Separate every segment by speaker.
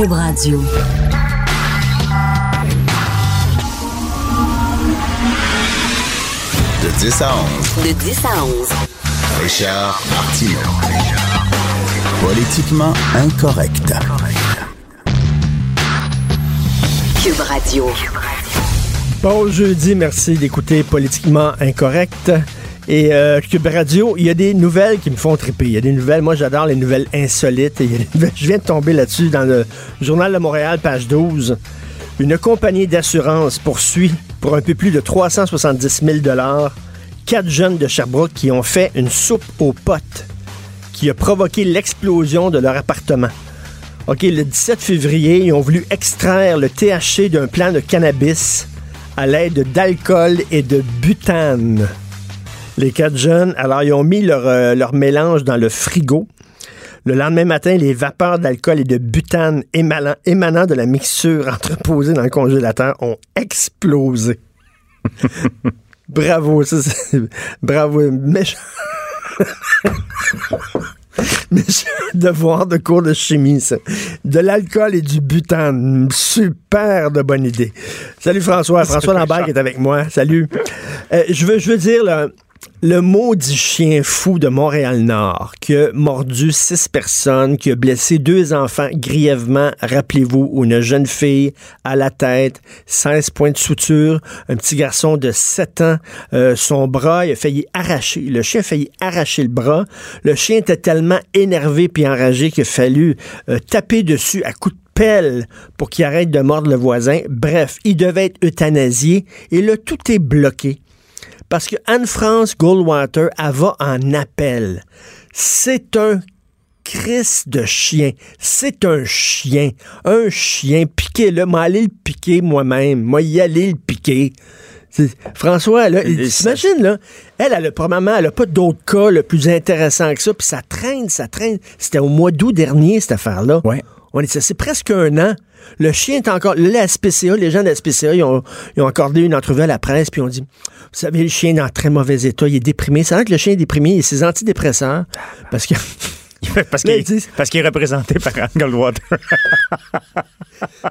Speaker 1: Cube Radio.
Speaker 2: De 10 à 11.
Speaker 1: De 10 à 11.
Speaker 2: Richard Martineau. Politiquement incorrect.
Speaker 1: Cube Radio.
Speaker 3: Bon jeudi, merci d'écouter Politiquement Incorrect. Et euh, Cube Radio, il y a des nouvelles qui me font triper. Il y a des nouvelles, moi j'adore les nouvelles insolites. Je viens de tomber là-dessus dans le Journal de Montréal, page 12. Une compagnie d'assurance poursuit pour un peu plus de 370 000 quatre jeunes de Sherbrooke qui ont fait une soupe aux potes qui a provoqué l'explosion de leur appartement. OK, le 17 février, ils ont voulu extraire le THC d'un plant de cannabis à l'aide d'alcool et de butane. Les quatre jeunes, alors ils ont mis leur, euh, leur mélange dans le frigo. Le lendemain matin, les vapeurs d'alcool et de butane émanant, émanant de la mixture entreposée dans le congélateur ont explosé. Bravo, ça, bravo. Méchant. Méchant devoir de cours de chimie, ça. De l'alcool et du butane. Super de bonne idée. Salut François. François Lambert qui est avec moi. Salut. Euh, je, veux, je veux dire, là, le maudit chien fou de Montréal-Nord qui a mordu six personnes, qui a blessé deux enfants grièvement, rappelez-vous, une jeune fille à la tête, 16 points de suture, un petit garçon de 7 ans, euh, son bras, il a failli arracher, le chien a failli arracher le bras. Le chien était tellement énervé puis enragé qu'il a fallu euh, taper dessus à coups de pelle pour qu'il arrête de mordre le voisin. Bref, il devait être euthanasié et là, tout est bloqué. Parce que Anne-France Goldwater, elle va en appel. C'est un Christ de chien. C'est un chien. Un chien. Piquez-le. Moi, aller le piquer moi-même. Moi, y aller le piquer. François, là, t'imagines, là, elle, elle a probablement, elle a pas d'autres cas le plus intéressants que ça, puis ça traîne, ça traîne. C'était au mois d'août dernier, cette affaire-là.
Speaker 4: Ouais.
Speaker 3: On est, c'est presque un an. Le chien est encore. La SPCA, les gens de la SPCA, ils ont, ils ont accordé une entrevue à la presse, puis ils ont dit savez, le chien est en très mauvais état, il est déprimé. C'est vrai que le chien est déprimé, il a ses antidépresseurs. Parce que.
Speaker 4: parce
Speaker 3: Là,
Speaker 4: qu'il
Speaker 3: ils disent-
Speaker 4: parce qu'il est représenté par Anne Goldwater.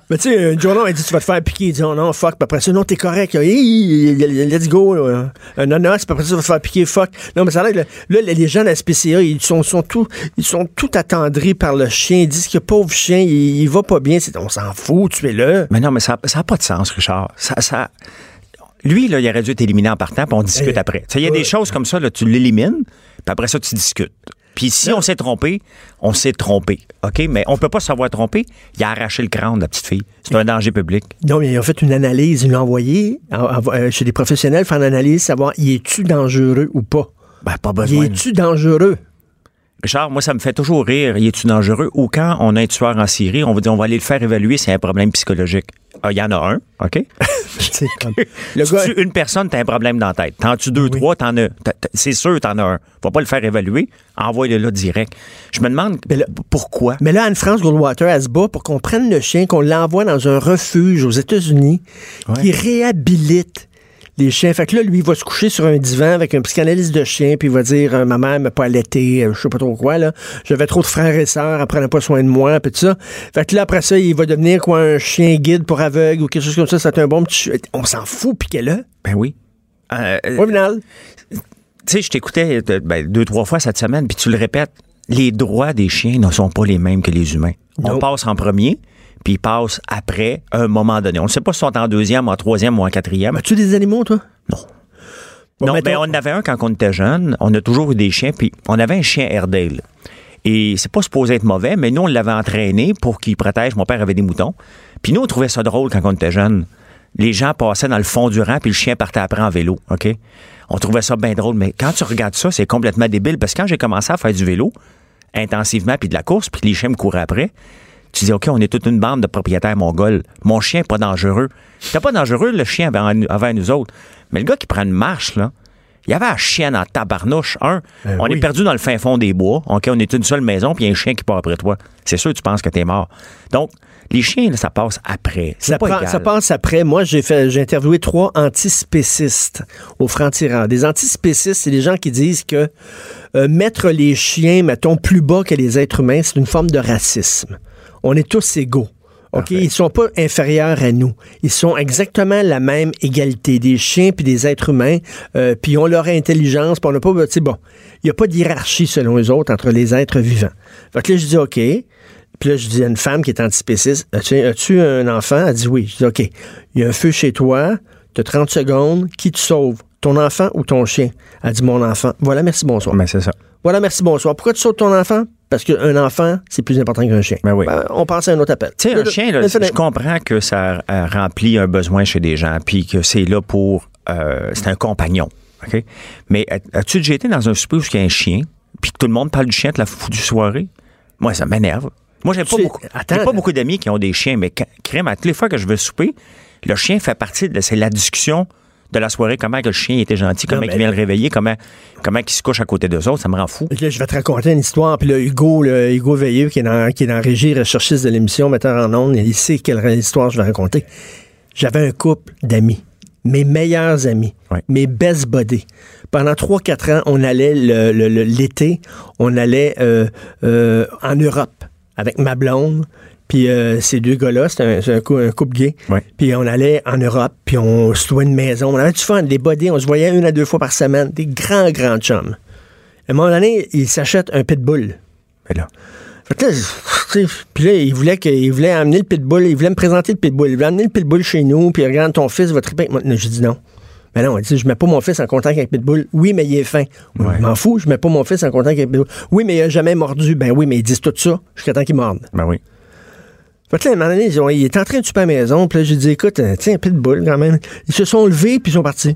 Speaker 3: Mais tu sais, un journal, il dit Tu vas te faire piquer. Il dit Oh non, fuck. Puis après ça, non, t'es correct. Hey, let's go. là. Un honneur, puis après ça, tu vas te faire piquer, fuck. Non, mais ça a l'air que là, les gens de la SPCA, ils sont, sont tout, ils sont tout attendris par le chien. Ils disent que pauvre chien, il, il va pas bien. On s'en fout, tu es là.
Speaker 4: Mais non, mais ça n'a pas de sens, Richard. Ça, ça- Lui, là, il aurait dû être éliminé en partant, puis on discute
Speaker 3: Eh,
Speaker 4: après. Il y a
Speaker 3: ouais.
Speaker 4: des choses comme ça, là, tu l'élimines, puis après ça, tu discutes. Puis si on s'est trompé, on s'est trompé. OK? Mais on peut pas savoir tromper. Il a arraché le crâne de la petite fille. C'est un danger public.
Speaker 3: Non, mais ils ont fait une analyse, ils l'ont envoyé en- en- euh, chez des professionnels, faire une analyse, savoir, y est-tu dangereux ou pas?
Speaker 4: Ben, pas
Speaker 3: Y
Speaker 4: besoin.
Speaker 3: est-tu dangereux?
Speaker 4: Richard, moi, ça me fait toujours rire. Y est-tu dangereux? Ou quand on a un tueur en Syrie, on va dire, on va aller le faire évaluer, c'est un problème psychologique. Ah, Il y en a un, OK?
Speaker 3: Comme- le
Speaker 4: Si
Speaker 3: gars,
Speaker 4: tu une personne, t'as un problème dans la tête. T'en tu deux, trois, t'en as. C'est sûr, t'en as un. Va pas le faire évaluer. Envoie-le là direct. Je me demande
Speaker 3: Mais là-
Speaker 4: pourquoi.
Speaker 3: mais là, Anne-France Goldwater, elle se bat pour qu'on prenne le chien, qu'on l'envoie dans un refuge aux États-Unis qui réhabilite les chiens. Fait que là, lui, il va se coucher sur un divan avec un psychanalyste de chien, puis il va dire euh, Ma mère m'a pas allaité, euh, je sais pas trop quoi, là. J'avais trop de frères et sœurs, elle prenait pas soin de moi, puis tout ça. Fait que là, après ça, il va devenir quoi, un chien guide pour aveugle ou quelque chose comme ça. C'est un bon petit. On s'en fout, puis qu'elle là.
Speaker 4: Ben oui. Euh, euh,
Speaker 3: Au final.
Speaker 4: tu sais, je t'écoutais ben, deux, trois fois cette semaine, puis tu le répètes. Les droits des chiens ne sont pas les mêmes que les humains. On passe en premier, puis ils passent après, un moment donné. On ne sait pas si ils sont en deuxième, en troisième ou en quatrième.
Speaker 3: As-tu des animaux, toi?
Speaker 4: Non.
Speaker 3: Bon,
Speaker 4: non,
Speaker 3: mettons-
Speaker 4: ben, on en avait un quand on était jeune. On a toujours eu des chiens. Puis on avait un chien Airedale. Et c'est pas supposé être mauvais, mais nous, on l'avait entraîné pour qu'il protège. Mon père avait des moutons. Puis nous, on trouvait ça drôle quand on était jeune. Les gens passaient dans le fond du rang, puis le chien partait après en vélo. OK? On trouvait ça bien drôle. Mais quand tu regardes ça, c'est complètement débile. Parce que quand j'ai commencé à faire du vélo, intensivement, puis de la course, puis les chiens me couraient après, tu dis, OK, on est toute une bande de propriétaires mongols. Mon chien n'est pas dangereux. C'était pas dangereux, le chien, avant, avant nous autres. Mais le gars qui prend une marche, là, il y avait un chien en tabarnouche. Un,
Speaker 3: Ben
Speaker 4: on
Speaker 3: oui.
Speaker 4: est perdu dans le fin fond des bois. OK, on est une seule maison, puis il y a un chien qui part après toi. C'est sûr, tu penses que t'es mort. Donc, les chiens, là, ça passe après. C'est
Speaker 3: Ça,
Speaker 4: pas
Speaker 3: prend-
Speaker 4: égal.
Speaker 3: ça passe après. Moi, j'ai fait, j'ai interviewé trois antispécistes au franc-tirant. Des antispécistes, c'est des gens qui disent que euh, mettre les chiens, mettons, plus bas que les êtres humains, c'est une forme de racisme. On est tous égaux. OK, ils sont pas inférieurs à nous. Ils sont exactement la même égalité des chiens puis des êtres humains, euh, puis ils ont leur intelligence, puis on n'a pas, tu sais, bon, il n'y a pas de hiérarchie selon eux autres entre les êtres vivants. Fait que là, je dis OK. Puis là, je dis à une femme qui est antispéciste, as-tu, as-tu un enfant? Elle dit oui. Je dis OK, il y a un feu chez toi, tu as 30 secondes, qui te sauve? Ton enfant ou ton chien? Elle dit mon enfant. Voilà, merci, bonsoir.
Speaker 4: Mais c'est ça.
Speaker 3: Voilà, merci, bonsoir. Pourquoi tu sautes ton enfant? Parce qu'un enfant, c'est plus important qu'un chien.
Speaker 4: Ben oui.
Speaker 3: on passe à un autre appel.
Speaker 4: Tu sais, un
Speaker 3: Là,
Speaker 4: chien, là, je comprends que ça euh, remplit un besoin chez des gens, puis que c'est là pour. euh, c'est un compagnon. OK? Mais as- as-tu déjà été dans un souper où il y a un chien, puis que tout le monde parle du chien de la foutue soirée? Moi, ça m'énerve. Moi, j'ai pas, beaucoup,
Speaker 3: attends.
Speaker 4: j'ai pas beaucoup d'amis qui ont des chiens, mais quand- crème, à toutes les fois que je vais souper, le chien fait partie de c'est la discussion de la soirée, comment que le chien était gentil, comment il vient le réveiller, comment, comment il se couche à côté d'eux autres, ça me rend fou.
Speaker 3: Là, je vais te raconter une histoire. Puis là, Hugo, là, Hugo Veilleux, qui est dans, qui est dans régie recherchiste de l'émission, metteur en ondes, il sait quelle histoire je vais raconter. J'avais un couple d'amis, mes meilleurs amis,
Speaker 4: Ouais.
Speaker 3: mes best buddies. Pendant 3-4 ans, on allait le- le- le- l'été, on allait euh, euh, en Europe avec ma blonde. Puis euh, ces deux gars-là, c'était un, couple gay.
Speaker 4: Ouais.
Speaker 3: Puis on allait en Europe, puis on se louait une maison. On avait du fun, des buddies. On se voyait une à deux fois par semaine. Des grands, grands chums. À un moment donné, il s'achète un pitbull.
Speaker 4: Mais là,
Speaker 3: que là, puis là, il voulait, que, il voulait amener le pitbull, il voulait me présenter le pitbull. Il voulait amener le pitbull chez nous, puis regarde, ton fils va triper avec moi. J'ai dit non. Mais non, il dit, je mets pas mon fils en contact avec Pitbull. Oui, mais il est fin.
Speaker 4: Ouais.
Speaker 3: Je m'en fous, je mets pas mon fils en contact avec Pitbull. Oui, mais il a jamais mordu. Ben oui, mais ils disent tout ça jusqu'à temps qu'il morde.
Speaker 4: ben oui.
Speaker 3: Fait que là, à un moment donné, ils ont- il est en train de la maison, puis là, j'ai dit, écoute, euh, tiens, un pitbull quand même. Ils se sont levés, puis ils sont partis.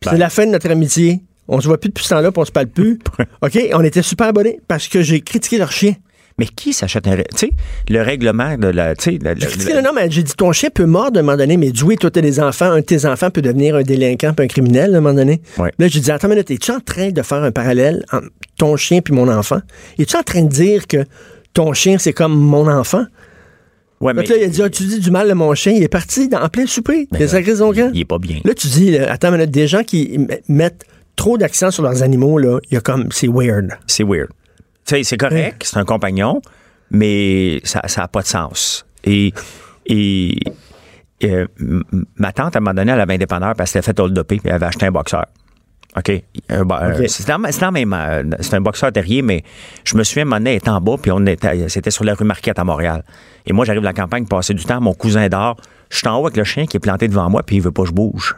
Speaker 3: Puis
Speaker 4: Ben.
Speaker 3: c'est la fin de notre amitié. On se voit plus depuis ce temps-là, puis on se parle plus. OK? On était super abonnés parce que j'ai critiqué leur chien.
Speaker 4: Mais qui s'achète un. Tu sais, le règlement de la. Tu sais, la- la-
Speaker 3: J'ai critiqué le nom, mais j'ai dit, ton chien peut mordre à un moment donné, mais oui, toi, t'as des enfants, un de tes enfants peut devenir un délinquant puis un criminel à un moment donné.
Speaker 4: Ouais.
Speaker 3: Là, j'ai dit, attends une minute, es-tu en train de faire un parallèle entre ton chien puis mon enfant? Es-tu en train de dire que ton chien, c'est comme mon enfant?
Speaker 4: Ouais,
Speaker 3: que là, il a dit, Ah, tu dis du mal de mon chien, il est parti dans, en plein souper.
Speaker 4: Ben
Speaker 3: Il
Speaker 4: là, il est pas bien.
Speaker 3: Là, tu dis, là, attends une minute, des gens qui mettent trop d'accent sur leurs animaux, là, il y a comme, c'est weird.
Speaker 4: C'est weird. Tu sais, c'est correct, c'est un compagnon, mais ça n'a pas de sens. Et, et euh, ma tante, à un moment donné, elle avait un dépanneur parce qu'elle s'était fait hold puis elle avait acheté un boxeur. OK. Un bo- euh,
Speaker 3: OK.
Speaker 4: C'est dans, c'est dans même, euh, c'est un boxeur terrier, mais je me souviens, elle était en bas, puis on était, c'était sur la rue Marquette à Montréal. Et moi, j'arrive de la campagne, passer du temps, mon cousin dort. Je suis en haut avec le chien qui est planté devant moi, puis il veut pas que je bouge.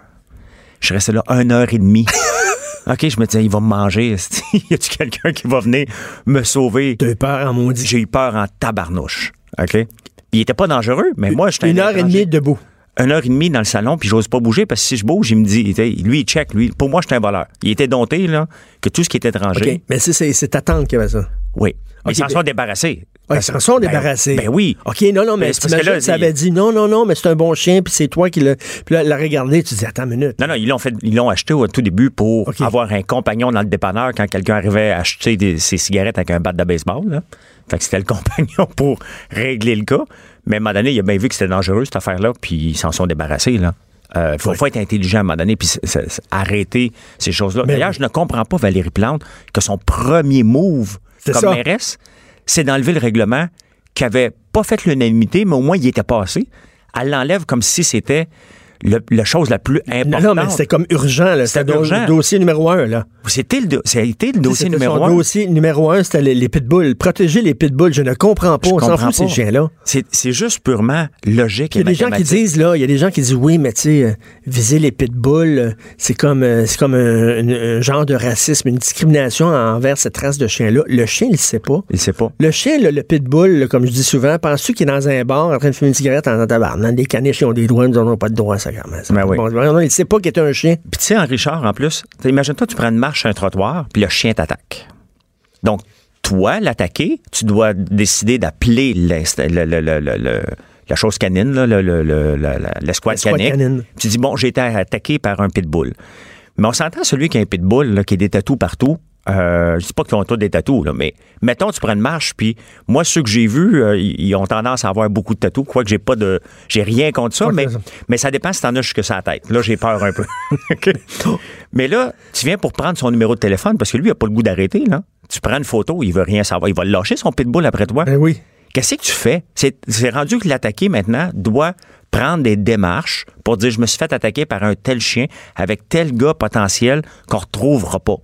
Speaker 4: Je suis resté là une heure et demie. OK, je me disais, il va me manger. y a-tu quelqu'un qui va venir me sauver?
Speaker 3: T'as eu peur en maudit.
Speaker 4: J'ai eu peur en tabarnouche. OK? Il était pas dangereux, mais moi, j'étais un
Speaker 3: Une heure et demie debout.
Speaker 4: Une heure et demie dans le salon, puis j'ose pas bouger parce que si je bouge, il me dit, était- lui, il check. Lui, pour moi, j'étais un voleur. Il était dompté, là, que tout ce qui est étranger.
Speaker 3: OK. Mais c'est, ta tante qui avait ça.
Speaker 4: Oui. Mais ils s'en
Speaker 3: mais-
Speaker 4: sont débarrassés.
Speaker 3: Ils s'en sont
Speaker 4: Ben-
Speaker 3: débarrassés.
Speaker 4: Ben, oui.
Speaker 3: OK, non, non, mais
Speaker 4: Ben, c'est parce que là,
Speaker 3: ça avait dit non, non, non, mais c'est un bon chien, puis c'est toi qui l'as. Puis là, l'a regardé, tu dis, attends une minute.
Speaker 4: Non, non, ils l'ont fait, ils l'ont acheté au tout début pour avoir un compagnon dans le dépanneur quand quelqu'un arrivait à acheter des- ses cigarettes avec un bat de baseball. Là. Fait que c'était le compagnon pour régler le cas. Mais à un moment donné, il a bien vu que c'était dangereux, cette affaire-là, puis ils s'en sont débarrassés. Là. Euh, faut, faut être intelligent à un moment donné, puis arrêter ces choses-là.
Speaker 3: Mais
Speaker 4: D'ailleurs,
Speaker 3: oui.
Speaker 4: je ne comprends pas, Valérie Plante, que son premier move comme
Speaker 3: ça.
Speaker 4: mairesse, c'est d'enlever le règlement qui avait pas fait l'unanimité, mais au moins il était passé. Elle l'enlève comme si c'était le- la chose la plus
Speaker 3: Non,
Speaker 4: importante.
Speaker 3: non, mais c'était comme urgent, là. C'était le dossier numéro un, là.
Speaker 4: C'était le, do- été le dossier numéro
Speaker 3: son
Speaker 4: un.
Speaker 3: dossier numéro un, c'était les, les pitbulls. Protéger les pitbulls, je ne comprends pas.
Speaker 4: Je
Speaker 3: On s'en fout, ces chiens-là.
Speaker 4: C'est, c'est juste purement logique
Speaker 3: Il y
Speaker 4: et
Speaker 3: a des gens qui disent, là, il y a des gens qui disent, oui, mais tu sais, euh, viser les pitbulls, euh, c'est comme, euh, c'est comme un, un- un genre de racisme, une discrimination envers cette race de chien-là. Le chien, il ne sait pas.
Speaker 4: Il sait pas.
Speaker 3: Le chien, là, le pitbull, comme je dis souvent, penses-tu qu'il est dans un bar en train de fumer une cigarette en tabarnak? Des caniches, ils ont des droits, nous n'avons pas de droits, ça, même. Ça
Speaker 4: Ben oui.
Speaker 3: bon. Non, il sait pas qu'il est un chien.
Speaker 4: Puis tu sais, en Richard, en plus, imagine-toi, tu prends une marche sur un trottoir, puis le chien t'attaque. Donc, toi, l'attaquer, tu dois décider d'appeler le- la chose canine, l'escouade
Speaker 3: L'escouade
Speaker 4: canine.
Speaker 3: canine.
Speaker 4: Tu dis, bon, j'ai été attaqué par un pitbull. Mais on s'entend celui qui a un pitbull, là, qui a des tatous partout. Euh, je dis pas qu'ils ont tous des tatous, là, mais mettons, tu prends une marche, puis moi, ceux que j'ai vus, euh, ils ils ont tendance à avoir beaucoup de tatous, quoique j'ai pas de. J'ai rien contre ça, mais,
Speaker 3: ça.
Speaker 4: mais ça dépend si t'en as jusque sa tête. Là, j'ai peur un peu. Mais là, tu viens pour prendre son numéro de téléphone, parce que lui, il a pas le goût d'arrêter, là. Tu prends une photo, il veut rien savoir. Il va lâcher, son pitbull, après toi.
Speaker 3: Ben oui.
Speaker 4: Qu'est-ce que tu fais? C'est c'est rendu que l'attaqué maintenant doit prendre des démarches pour dire je me suis fait attaquer par un tel chien avec tel gars potentiel qu'on retrouvera pas.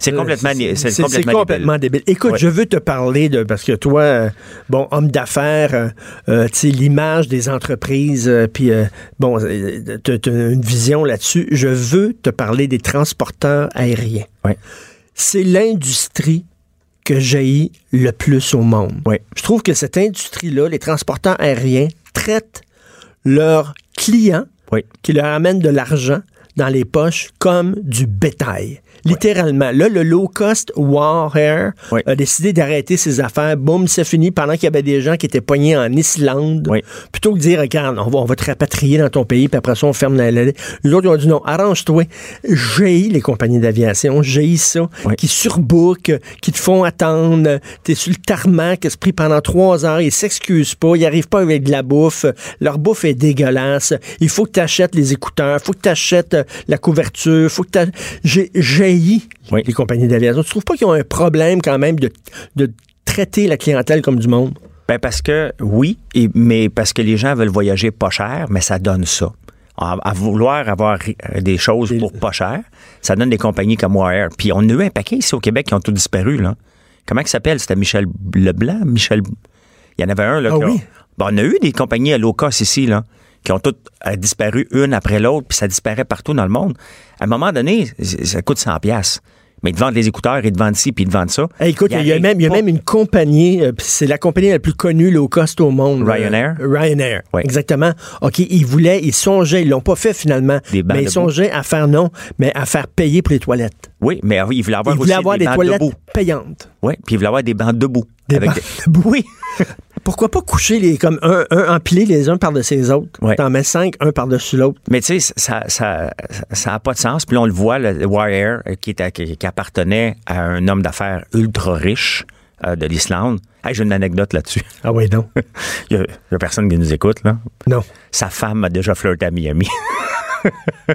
Speaker 4: C'est complètement,
Speaker 3: Euh,
Speaker 4: c'est complètement,
Speaker 3: complètement débile. Écoute,
Speaker 4: Ouais.
Speaker 3: je veux te parler de parce que toi, euh, bon, homme d'affaires, euh, euh, tu sais l'image des entreprises, euh, puis euh, bon, euh, t'as t'as une vision là-dessus. Je veux te parler des transporteurs aériens.
Speaker 4: Ouais.
Speaker 3: C'est l'industrie que j'ai le plus au monde.
Speaker 4: Ouais.
Speaker 3: Je trouve que cette industrie-là, les transporteurs aériens, traitent leurs clients qui leur amènent de l'argent dans les poches comme du bétail. Littéralement. Là, le low-cost War Air
Speaker 4: Oui.
Speaker 3: a décidé d'arrêter ses affaires. Boum, c'est fini. Pendant qu'il y avait des gens qui étaient poignés en Islande, plutôt que de dire, regarde, on va, on va te rapatrier dans ton pays, puis après ça, on ferme la... la- la- Les autres, ils ont dit non, arrange-toi. J'ai les compagnies d'aviation, j'ai ça, qui surbookent, qui te font attendre. T'es sur le tarmac, c'est pris pendant trois heures, ils s'excusent pas, ils arrivent pas avec de la bouffe. Leur bouffe est dégueulasse. Il faut que tu achètes les écouteurs, faut que tu achètes la couverture, faut que tu J'ai
Speaker 4: Oui.
Speaker 3: les compagnies d'aviation. Tu trouves pas qu'ils ont un problème quand même de, de traiter la clientèle comme du monde?
Speaker 4: Ben parce que oui, et- mais parce que les gens veulent voyager pas cher, mais ça donne ça. À, à vouloir avoir euh, des choses pour pas cher, ça donne des compagnies comme Wire. Puis on a eu un paquet ici au Québec qui ont tout disparu. Là. Comment il s'appelle? C'était Michel Leblanc? Michel. Il y en avait un là.
Speaker 3: Ah oui?
Speaker 4: Ben, on a eu des compagnies à low cost ici, là, qui ont toutes euh, disparu une après l'autre, puis ça disparaît partout dans le monde. À un moment donné, ça coûte 100 pièces. Mais ils te vendent les écouteurs, ils te vendent ci, puis ils te vendent ça.
Speaker 3: Hey, écoute, il y a, même, il y a même une compagnie, euh, c'est la compagnie la plus connue low cost au monde.
Speaker 4: Ryanair?
Speaker 3: Euh, Ryanair,
Speaker 4: Oui.
Speaker 3: exactement. OK, ils voulaient, ils songeaient, ils l'ont pas fait finalement,
Speaker 4: Des
Speaker 3: mais ils
Speaker 4: debout.
Speaker 3: songeaient à faire non, mais à faire payer pour les toilettes.
Speaker 4: Oui, mais ils voulaient avoir
Speaker 3: Ils
Speaker 4: aussi
Speaker 3: voulaient avoir des, toilettes
Speaker 4: debout.
Speaker 3: payantes.
Speaker 4: Oui, puis ils voulaient avoir des bancs debout.
Speaker 3: Des
Speaker 4: Avec
Speaker 3: bancs debout.
Speaker 4: Oui.
Speaker 3: Pourquoi pas coucher les, comme un, un empilé les uns par-dessus les autres?
Speaker 4: Ouais.
Speaker 3: T'en mets cinq, un par-dessus l'autre.
Speaker 4: Mais tu sais, ça ça, ça a pas de sens. Puis là, on le voit, le Wire euh, qui, était- qui, qui appartenait à un homme d'affaires ultra riche euh, de l'Islande. Hey, J'ai une anecdote là-dessus.
Speaker 3: Ah oui, non.
Speaker 4: Il y, a, il y a personne qui nous écoute, là.
Speaker 3: Non.
Speaker 4: Sa femme a déjà flirté à Miami.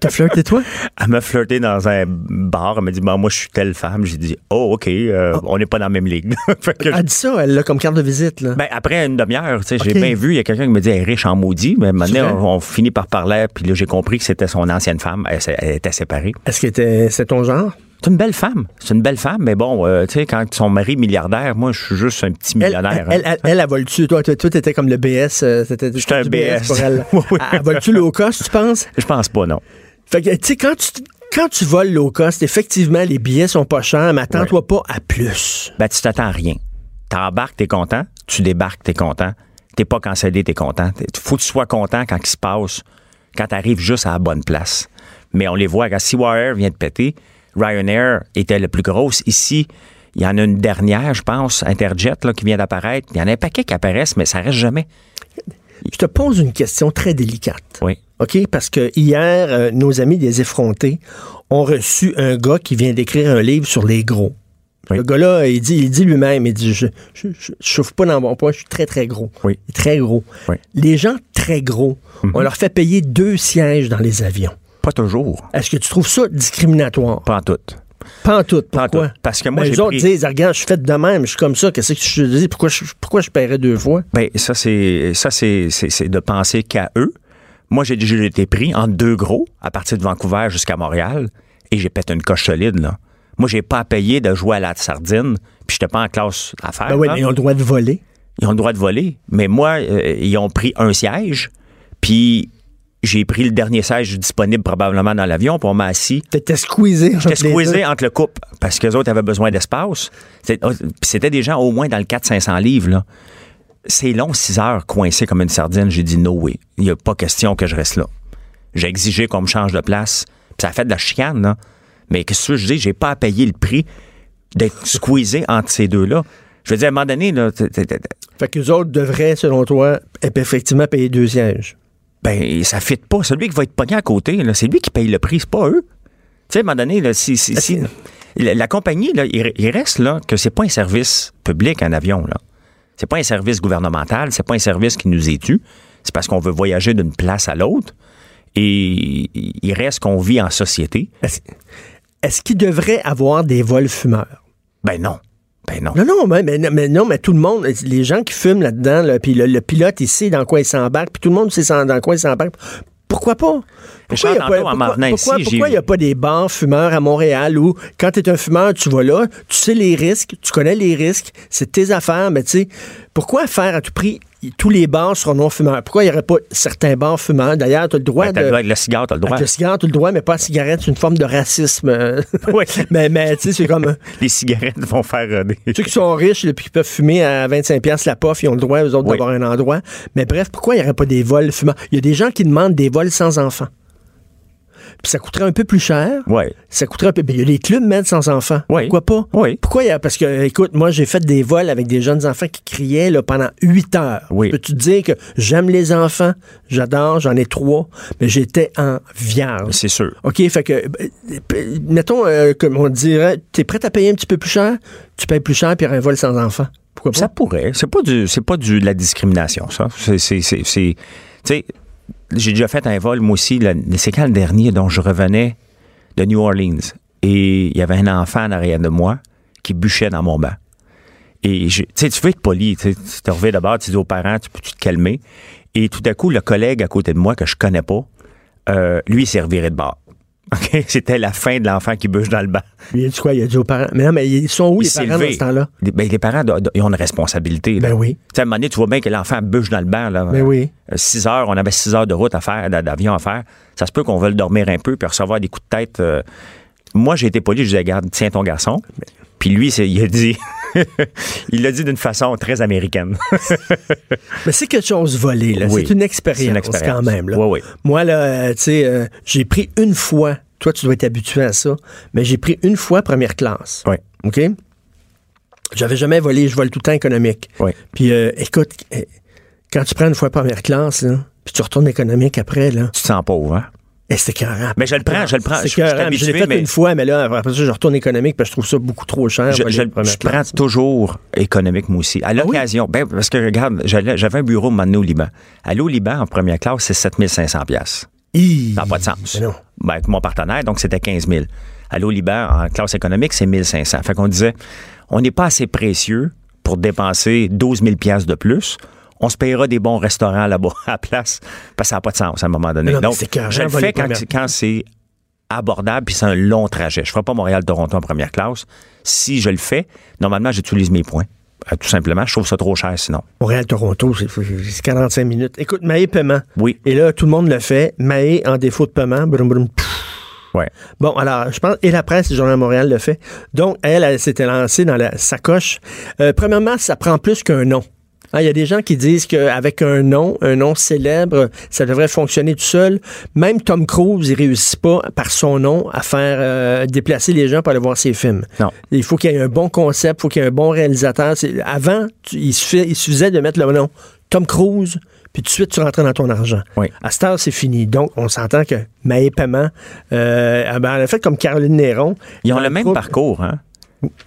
Speaker 3: T'as flirté, toi?
Speaker 4: Elle m'a flirté dans un bar. Elle m'a dit, bon, moi, je suis telle femme. J'ai dit, oh, OK, euh, on n'est pas dans la même ligue. Fait que
Speaker 3: Elle dit ça, elle l'a comme carte de visite, là.
Speaker 4: Ben, après une demi-heure, j'ai bien vu, il y a quelqu'un qui me dit, elle est riche en maudit, mais maintenant, on, on finit par parler, puis là, j'ai compris que c'était son ancienne femme. Elle, était séparée.
Speaker 3: Est-ce que était- c'est ton genre?
Speaker 4: C'est une belle femme. C'est une belle femme, mais bon, euh, tu sais, quand son mari est milliardaire, moi, je suis juste un petit millionnaire.
Speaker 3: elle,
Speaker 4: hein.
Speaker 3: elle, elle, elle vole-tu? Toi, toi, toi, t'étais comme le BS. euh,
Speaker 4: J'étais un
Speaker 3: du
Speaker 4: BS.
Speaker 3: pour elle.
Speaker 4: Oui, oui.
Speaker 3: Elle vole-tu low cost, tu penses?
Speaker 4: Je pense pas, non.
Speaker 3: Fait que, tu sais, quand tu, quand tu voles low cost, effectivement, les billets sont pas chers, mais attends-toi pas à plus.
Speaker 4: Ben, tu t'attends à rien. T'embarques, t'es content. Tu débarques, t'es content. T'es pas cancellé, t'es content. Faut que tu sois content quand il se passe, quand t'arrives juste à la bonne place. Mais on les voit, quand Seawire vient de péter, Ryanair était le plus gros. Ici, il y en a une dernière, je pense, Interjet, là, qui vient d'apparaître. Il y en a un paquet qui apparaissent, mais ça reste jamais.
Speaker 3: Je te pose une question très délicate.
Speaker 4: Oui.
Speaker 3: OK? Parce que hier, euh, nos amis des effrontés ont reçu un gars qui vient d'écrire un livre sur les gros.
Speaker 4: Oui.
Speaker 3: Le gars-là, il dit, il dit lui-même, il dit, je, je, je, je chauffe pas dans mon poids, je suis très, très gros.
Speaker 4: Oui.
Speaker 3: Très gros.
Speaker 4: Oui.
Speaker 3: Les gens très gros, on leur fait payer deux sièges dans les avions.
Speaker 4: Pas toujours.
Speaker 3: Est-ce que tu trouves ça discriminatoire?
Speaker 4: Pas en tout.
Speaker 3: Pas en tout.
Speaker 4: Pas en tout. Parce que moi,
Speaker 3: Ben, les autres
Speaker 4: pris-
Speaker 3: disent, regarde, je suis fait de même, je suis comme ça, qu'est-ce que je te dis? Pourquoi je, pourquoi je paierais deux fois?
Speaker 4: Ben, ça, c'est, ça, c'est, c'est, c'est de penser qu'à eux. Moi, j'ai déjà été pris en deux gros à partir de Vancouver jusqu'à Montréal et j'ai pété une coche solide, là. Moi, j'ai pas à payer de jouer à la sardine, puis j'étais pas en classe affaires.
Speaker 3: Ben oui, mais ils ont le droit de voler.
Speaker 4: Ils ont le droit de voler. Mais moi, euh, ils ont pris un siège, puis j'ai pris le dernier siège disponible probablement dans l'avion, puis on m'a assis.
Speaker 3: T'étais squeezé.
Speaker 4: J'étais
Speaker 3: les
Speaker 4: squeezé entre le couple parce qu'eux autres avaient besoin d'espace. Oh, puis C'était des gens au moins dans le 400-500 livres. là. C'est long, 6 heures, coincé comme une sardine. J'ai dit no way. Il n'y a pas question que je reste là. J'ai exigé qu'on me change de place. Puis ça a fait de la chicane, là. Mais qu'est-ce que je dis? J'ai pas à payer le prix d'être squeezé entre ces deux-là. Je veux dire, à un moment donné, là,
Speaker 3: Fait que les autres devraient, selon toi, effectivement payer deux sièges.
Speaker 4: Ben, ça fit pas. Celui qui va être pogné à côté, c'est lui qui paye le prix, c'est pas eux. Tu sais, à un moment donné, là, si, si- si- la, la compagnie, là, il, il reste là que c'est pas un service public en avion. Là. C'est pas un service gouvernemental, c'est pas un service qui nous est dû. C'est parce qu'on veut voyager d'une place à l'autre. Et il reste qu'on vit en société.
Speaker 3: Est-ce est-ce qu'il devrait avoir des vols fumeurs?
Speaker 4: Ben non. Ben non.
Speaker 3: Non, non, mais, non, mais tout le monde, les gens qui fument là-dedans, là, puis le, le pilote, il sait dans quoi il s'embarque, puis tout le monde sait dans quoi il s'embarque. Pourquoi pas? Pourquoi il n'y a, pas- pourquoi-
Speaker 4: ici,
Speaker 3: pourquoi y a pas des bars fumeurs à Montréal où, quand tu es un fumeur, tu vas là, tu sais les risques, tu connais les risques, c'est tes affaires, mais tu sais, pourquoi faire à tout prix tous les bars seront non fumeurs? Pourquoi il n'y aurait pas certains bars fumeurs? D'ailleurs, tu as le droit
Speaker 4: Ben,
Speaker 3: de.
Speaker 4: le droit avec le cigare, t'as le droit.
Speaker 3: Avec le cigare, tu as le droit, mais pas la cigarette, c'est une forme de racisme.
Speaker 4: Oui.
Speaker 3: mais, mais tu sais, c'est comme.
Speaker 4: Les cigarettes vont faire euh, des.
Speaker 3: Ceux qui sont riches et qui peuvent fumer à 25$ piastres la pof, ils ont le droit, eux autres,
Speaker 4: Oui.
Speaker 3: d'avoir un endroit. Mais bref, pourquoi il n'y aurait pas des vols fumants? Il y a des gens qui demandent des vols sans enfants. Puis ça coûterait un peu plus cher.
Speaker 4: Oui.
Speaker 3: Ça coûterait un peu. ben, Il y a des clubs même sans enfants.
Speaker 4: Oui.
Speaker 3: Pourquoi pas?
Speaker 4: Oui.
Speaker 3: Pourquoi il y a. Parce que, écoute, moi, j'ai fait des vols avec des jeunes enfants qui criaient là, pendant huit heures.
Speaker 4: Oui.
Speaker 3: Peux-tu te dire que j'aime les enfants? J'adore, j'en ai trois, mais j'étais en vierge.
Speaker 4: C'est sûr.
Speaker 3: OK, fait que, euh, mettons, euh, comme on dirait, tu es prêt à payer un petit peu plus cher? Tu payes plus cher puis il y aura un vol sans enfant. Pourquoi pas?
Speaker 4: Ça pourrait. C'est pas du, c'est pas du, de la discrimination, ça. C'est, c'est, c'est, c'est- tu sais, j'ai déjà fait un vol, moi aussi. c'est quand le dernier dont je revenais de New Orleans? Et il y avait un enfant en arrière de moi qui bûchait dans mon banc. Et je- tu sais, tu veux être poli. Tu te reviens d'abord, tu dis aux parents, tu peux-tu te calmer? Et tout à coup, le collègue à côté de moi que je connais pas, euh, lui, il s'est de bord. OK? C'était la fin de l'enfant qui bûche dans le banc.
Speaker 3: Il a dit quoi? Il a dit aux parents. Mais non, mais ils sont où
Speaker 4: Il
Speaker 3: les parents dans ce temps-là?
Speaker 4: Les, ben, les parents ils ont une responsabilité. là.
Speaker 3: Ben oui.
Speaker 4: Tu sais, à un moment donné, tu vois bien que l'enfant bûche dans le banc. Là.
Speaker 3: Ben oui.
Speaker 4: Euh, Six heures, on avait six heures de route à faire, d'a- d'avion à faire. Ça se peut qu'on veuille dormir un peu puis recevoir des coups de tête. euh. Moi, j'ai été poli, je disais, garde, tiens ton garçon. Puis lui, il a dit, il l'a dit d'une façon très américaine.
Speaker 3: Mais c'est quelque chose volé, là.
Speaker 4: Oui.
Speaker 3: C'est une expérience, quand même. Là.
Speaker 4: Oui, oui.
Speaker 3: Moi, là, euh, tu sais, euh, j'ai pris une fois. Toi, tu dois être habitué à ça. Mais j'ai pris une fois première classe.
Speaker 4: Oui.
Speaker 3: OK? J'avais jamais volé, je vole tout le temps économique.
Speaker 4: Oui.
Speaker 3: Puis, euh, écoute, euh, quand tu prends une fois première classe, là, puis tu retournes économique après, là,
Speaker 4: Tu te sens pauvre, hein?
Speaker 3: Eh, c'est.
Speaker 4: Mais je le prends, je le prends.
Speaker 3: C'est
Speaker 4: Je-
Speaker 3: l'ai fait
Speaker 4: mais-
Speaker 3: une fois, mais là, après ça, je retourne économique parce que je trouve ça beaucoup trop cher.
Speaker 4: Je, je- prends toujours économique, moi aussi. À l'occasion, ben, parce que regarde, j'avais un bureau maintenant au Liban. Aller au Liban en première classe, c'est 7500 pièces. Ça n'a pas de sens.
Speaker 3: Non.
Speaker 4: Ben, avec mon partenaire, donc c'était 15 000. Aller au Liban en classe économique, c'est 1500. Fait qu'on disait, on n'est pas assez précieux pour dépenser 12 000 pièces de plus. On se payera des bons restaurants là-bas à la place, parce que ça n'a pas de sens à un moment donné.
Speaker 3: Non,
Speaker 4: donc, je le fais quand, c'est abordable, puis c'est un long trajet. Je ne ferai pas Montréal-Toronto en première classe. Si je le fais, normalement, j'utilise mes points. Euh, tout simplement, je trouve ça trop cher sinon.
Speaker 3: Montréal-Toronto, c'est c'est 45 minutes. Écoute, Maé paiement.
Speaker 4: Oui.
Speaker 3: Et là, tout le monde le fait. Maé en défaut de paiement. Brum, brum.
Speaker 4: Ouais.
Speaker 3: Bon, alors, je pense, et la presse, le Journal Montréal le fait. Donc, elle, elle s'était lancée dans la sacoche. Euh, premièrement, ça prend plus qu'un nom. Hein, Il y a des gens qui disent qu'avec un nom, un nom célèbre, ça devrait fonctionner tout seul. Même Tom Cruise, il réussit pas par son nom à faire euh, déplacer les gens pour aller voir ses films.
Speaker 4: Non.
Speaker 3: Il faut qu'il y ait un bon concept, il faut qu'il y ait un bon réalisateur. Avant, tu- il, suffisait, il suffisait de mettre le nom Tom Cruise, puis tout de suite, tu rentrais dans ton argent.
Speaker 4: Oui.
Speaker 3: À cette heure, c'est fini. Donc, on s'entend que Maë Paiement, euh, ah ben, a fait comme Caroline Néron.
Speaker 4: Ils ont le même
Speaker 3: groupe-
Speaker 4: parcours, hein?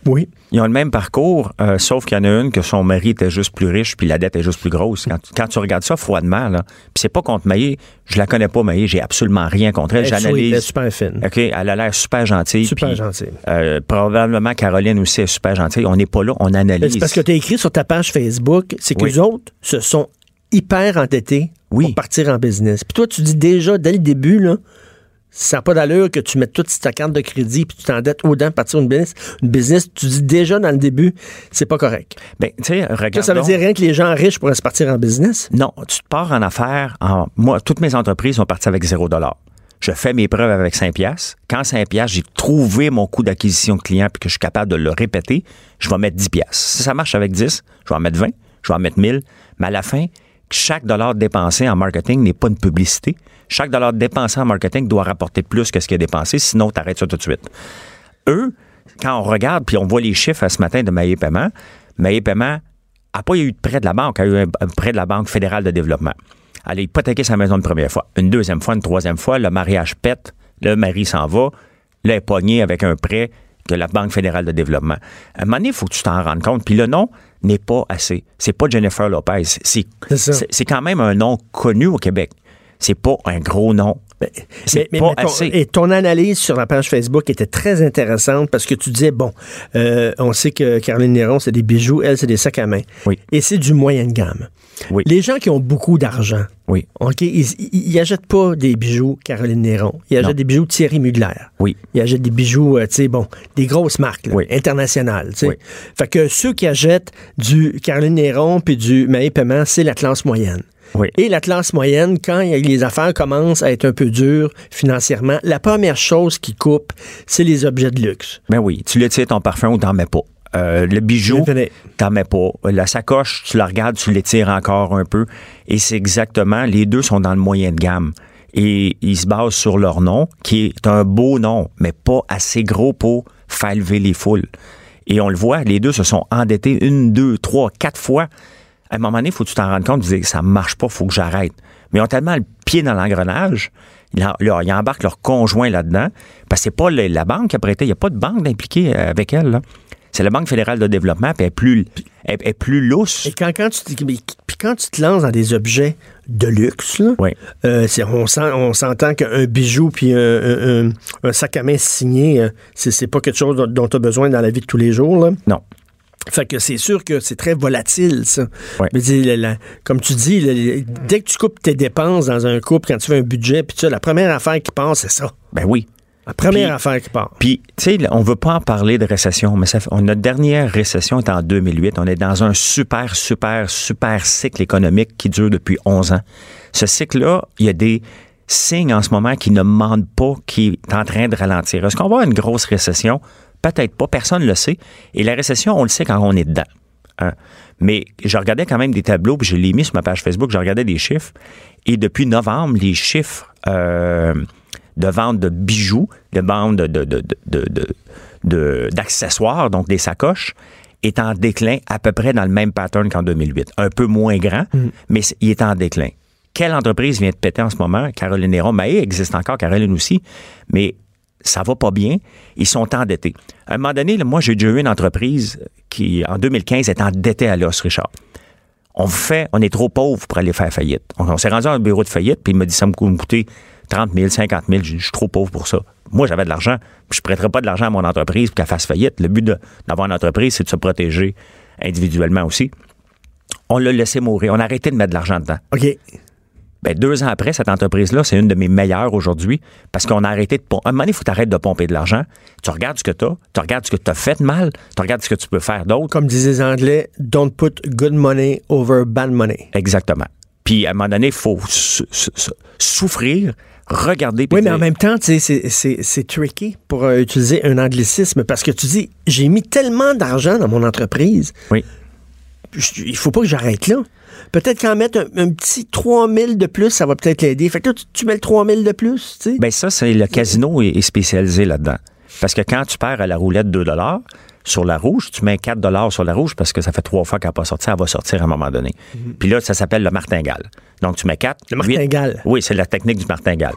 Speaker 3: Oui.
Speaker 4: Ils ont le même parcours, euh, sauf qu'il y en a une que son mari était juste plus riche, puis la dette est juste plus grosse. Quand, tu- quand tu regardes ça froidement, là, puis c'est pas contre Maillé, je la connais pas, Maillé, j'ai absolument rien contre elle.
Speaker 3: Elle est elle super fine.
Speaker 4: OK, elle a l'air super gentille.
Speaker 3: Super gentille.
Speaker 4: euh, probablement Caroline aussi est super gentille. On n'est pas là, on analyse.
Speaker 3: C'est parce que tu as écrit sur ta page Facebook, c'est que
Speaker 4: Oui.
Speaker 3: les autres se sont hyper endettés
Speaker 4: Oui.
Speaker 3: pour partir en business. Puis toi, tu dis déjà, dès le début, là, ça n'a pas d'allure que tu mettes toute ta carte de crédit puis tu t'endettes au-dedans pour partir une business. Une business, tu dis déjà dans le début, c'est pas correct.
Speaker 4: Ben, tu sais,
Speaker 3: Ça,
Speaker 4: regarde.
Speaker 3: ça veut dire rien que les gens riches pourraient se partir en business?
Speaker 4: Non, tu te pars en affaires. En, moi, toutes mes entreprises sont parties avec 0 Je fais mes preuves avec 5 piastres. Quand 5 piastres, j'ai trouvé mon coût d'acquisition de client puis que je suis capable de le répéter, je vais mettre 10 piastres. Si ça marche avec 10, je vais en mettre 20, je vais en mettre 1000. Mais à la fin, chaque dollar dépensé en marketing n'est pas une publicité. Chaque dollar dépensé en marketing doit rapporter plus que ce qu'il a dépensé, sinon tu arrêtes ça tout de suite. Eux, quand on regarde, puis on voit les chiffres ce matin de Maillé Paiement, Maillé Paiement n'a pas eu de prêt de la banque, a eu un, prêt de la Banque fédérale de développement. Elle a hypothéqué sa maison une première fois. Une deuxième fois, une troisième fois, le mariage pète, le mari s'en va, là, elle est avec un prêt de la Banque fédérale de développement. À un moment donné, il faut que tu t'en rendes compte. Puis le nom n'est pas assez. C'est pas Jennifer Lopez. C'est quand même un nom connu au Québec. C'est pas un gros nom.
Speaker 3: Mais, mais-
Speaker 4: pas
Speaker 3: mais ton,
Speaker 4: assez.
Speaker 3: et ton analyse sur la page Facebook était très intéressante parce que tu disais, bon, euh, on sait que Caroline Néron, c'est des bijoux, elle, c'est des sacs à main.
Speaker 4: Oui.
Speaker 3: Et c'est du moyen de gamme.
Speaker 4: Oui.
Speaker 3: Les gens qui ont beaucoup d'argent,
Speaker 4: Oui.
Speaker 3: OK, ils, ils, ils achètent pas des bijoux Caroline Néron. Ils achètent
Speaker 4: Non.
Speaker 3: des bijoux Thierry Mugler.
Speaker 4: Oui.
Speaker 3: Ils achètent des bijoux, euh, tu sais, bon, des grosses marques, là,
Speaker 4: Oui.
Speaker 3: internationales.
Speaker 4: Oui.
Speaker 3: Fait que ceux qui achètent du Caroline Néron puis du Paiement, c'est la classe moyenne.
Speaker 4: Oui.
Speaker 3: Et la classe moyenne, quand les affaires commencent à être un peu dures financièrement, la première chose qui coupe, c'est les objets de luxe.
Speaker 4: Ben oui, tu l'étires ton parfum ou t'en mets pas. Euh, le bijou, t'en mets pas. La sacoche, tu la regardes, tu l'étires encore un peu. Et c'est exactement, les deux sont dans le moyen de gamme. Et ils se basent sur leur nom, qui est un beau nom, mais pas assez gros pour faire lever les foules. Et on le voit, les deux se sont endettés une, deux, trois, quatre fois. À un moment donné, il faut que tu t'en rendes compte, tu dis, ça marche pas, faut que j'arrête. Mais ils ont tellement le pied dans l'engrenage, ils, en- là, ils embarquent leur conjoint là-dedans, parce que c'est pas le- la banque qui a prêté, il n'y a pas de banque impliquée euh, avec elle. là. C'est la Banque fédérale de développement, puis elle est plus, elle, elle est plus lousse.
Speaker 3: Et quand, quand, tu, te- puis quand tu te lances dans des objets de luxe, là,
Speaker 4: Oui.
Speaker 3: euh, on, sent- on s'entend qu'un bijou puis un, un- un- un sac à main signé, euh, c'est pas quelque chose dont- dont tu as besoin dans la vie de tous les jours. Là.
Speaker 4: Non.
Speaker 3: Fait que c'est sûr que c'est très volatile, ça.
Speaker 4: Ouais.
Speaker 3: Mais dis, la- la- comme tu dis, la- dès que tu coupes tes dépenses dans un couple, quand tu fais un budget, puis la première affaire qui passe, c'est ça.
Speaker 4: Ben oui.
Speaker 3: La première affaire qui part.
Speaker 4: Puis, tu sais, on veut pas en parler de récession, mais ça fait- on- notre dernière récession est en 2008. On est dans un super, super, super cycle économique qui dure depuis 11 ans. Ce cycle-là, il y a des signes en ce moment qui ne mentent pas, qui est en train de ralentir. Est-ce qu'on va avoir une grosse récession? Peut-être pas, personne ne le sait. Et la récession, on le sait quand on est dedans. hein. Mais je regardais quand même des tableaux, puis je l'ai mis sur ma page Facebook, je regardais des chiffres. Et depuis novembre, les chiffres euh, de vente de bijoux, de vente de, d'accessoires, donc des sacoches, est en déclin à peu près dans le même pattern qu'en 2008. Un peu moins grand, mais c'est- il est en déclin. Quelle entreprise vient de péter en ce moment? Caroline Néron, Maé existe encore, Caroline aussi, mais ça va pas bien. Ils sont endettés. À un moment donné, moi, j'ai déjà eu une entreprise qui, en 2015, est endettée à l'os, Richard. On fait, on est trop pauvre pour aller faire faillite. On, s'est rendu à un bureau de faillite, puis il m'a dit ça me coûter 30 000, 50 000. J'ai dit, Je suis trop pauvre pour ça. Moi, j'avais de l'argent, je prêterais pas de l'argent à mon entreprise pour qu'elle fasse faillite. Le but d'avoir une entreprise, c'est de se protéger individuellement aussi. On l'a laissé mourir. On a arrêté de mettre de l'argent dedans.
Speaker 3: OK.
Speaker 4: Ben, deux ans après, cette entreprise-là, c'est une de mes meilleures aujourd'hui parce qu'on a arrêté de pomper. À un moment donné, il faut t'arrêter de pomper de l'argent. Tu regardes ce que tu as, tu regardes ce que tu as fait de mal, tu regardes ce que tu peux faire d'autre.
Speaker 3: Comme disaient les Anglais, don't put good money over bad money.
Speaker 4: Exactement. Puis, à un moment donné, il faut sou- sou- sou- souffrir, regarder.
Speaker 3: Oui, mais en même temps, tu sais, c'est- c'est c'est tricky pour euh, utiliser un anglicisme parce que tu dis, j'ai mis tellement d'argent dans mon entreprise,
Speaker 4: Oui.
Speaker 3: il faut pas que j'arrête là. Peut-être qu'en mettre un, un petit 3000 de plus, ça va peut-être l'aider. Fait que là, tu, mets le 3000 de plus, tu sais.
Speaker 4: Ben ça, c'est le casino est, est spécialisé là-dedans. Parce que quand tu perds à la roulette 2 sur la rouge, tu mets 4 sur la rouge parce que ça fait trois fois qu'elle n'a pas sorti, elle va sortir à un moment donné. Puis là, ça s'appelle le martingale. Donc, tu mets 4.
Speaker 3: Le martingale.
Speaker 4: Oui, c'est la technique du martingale.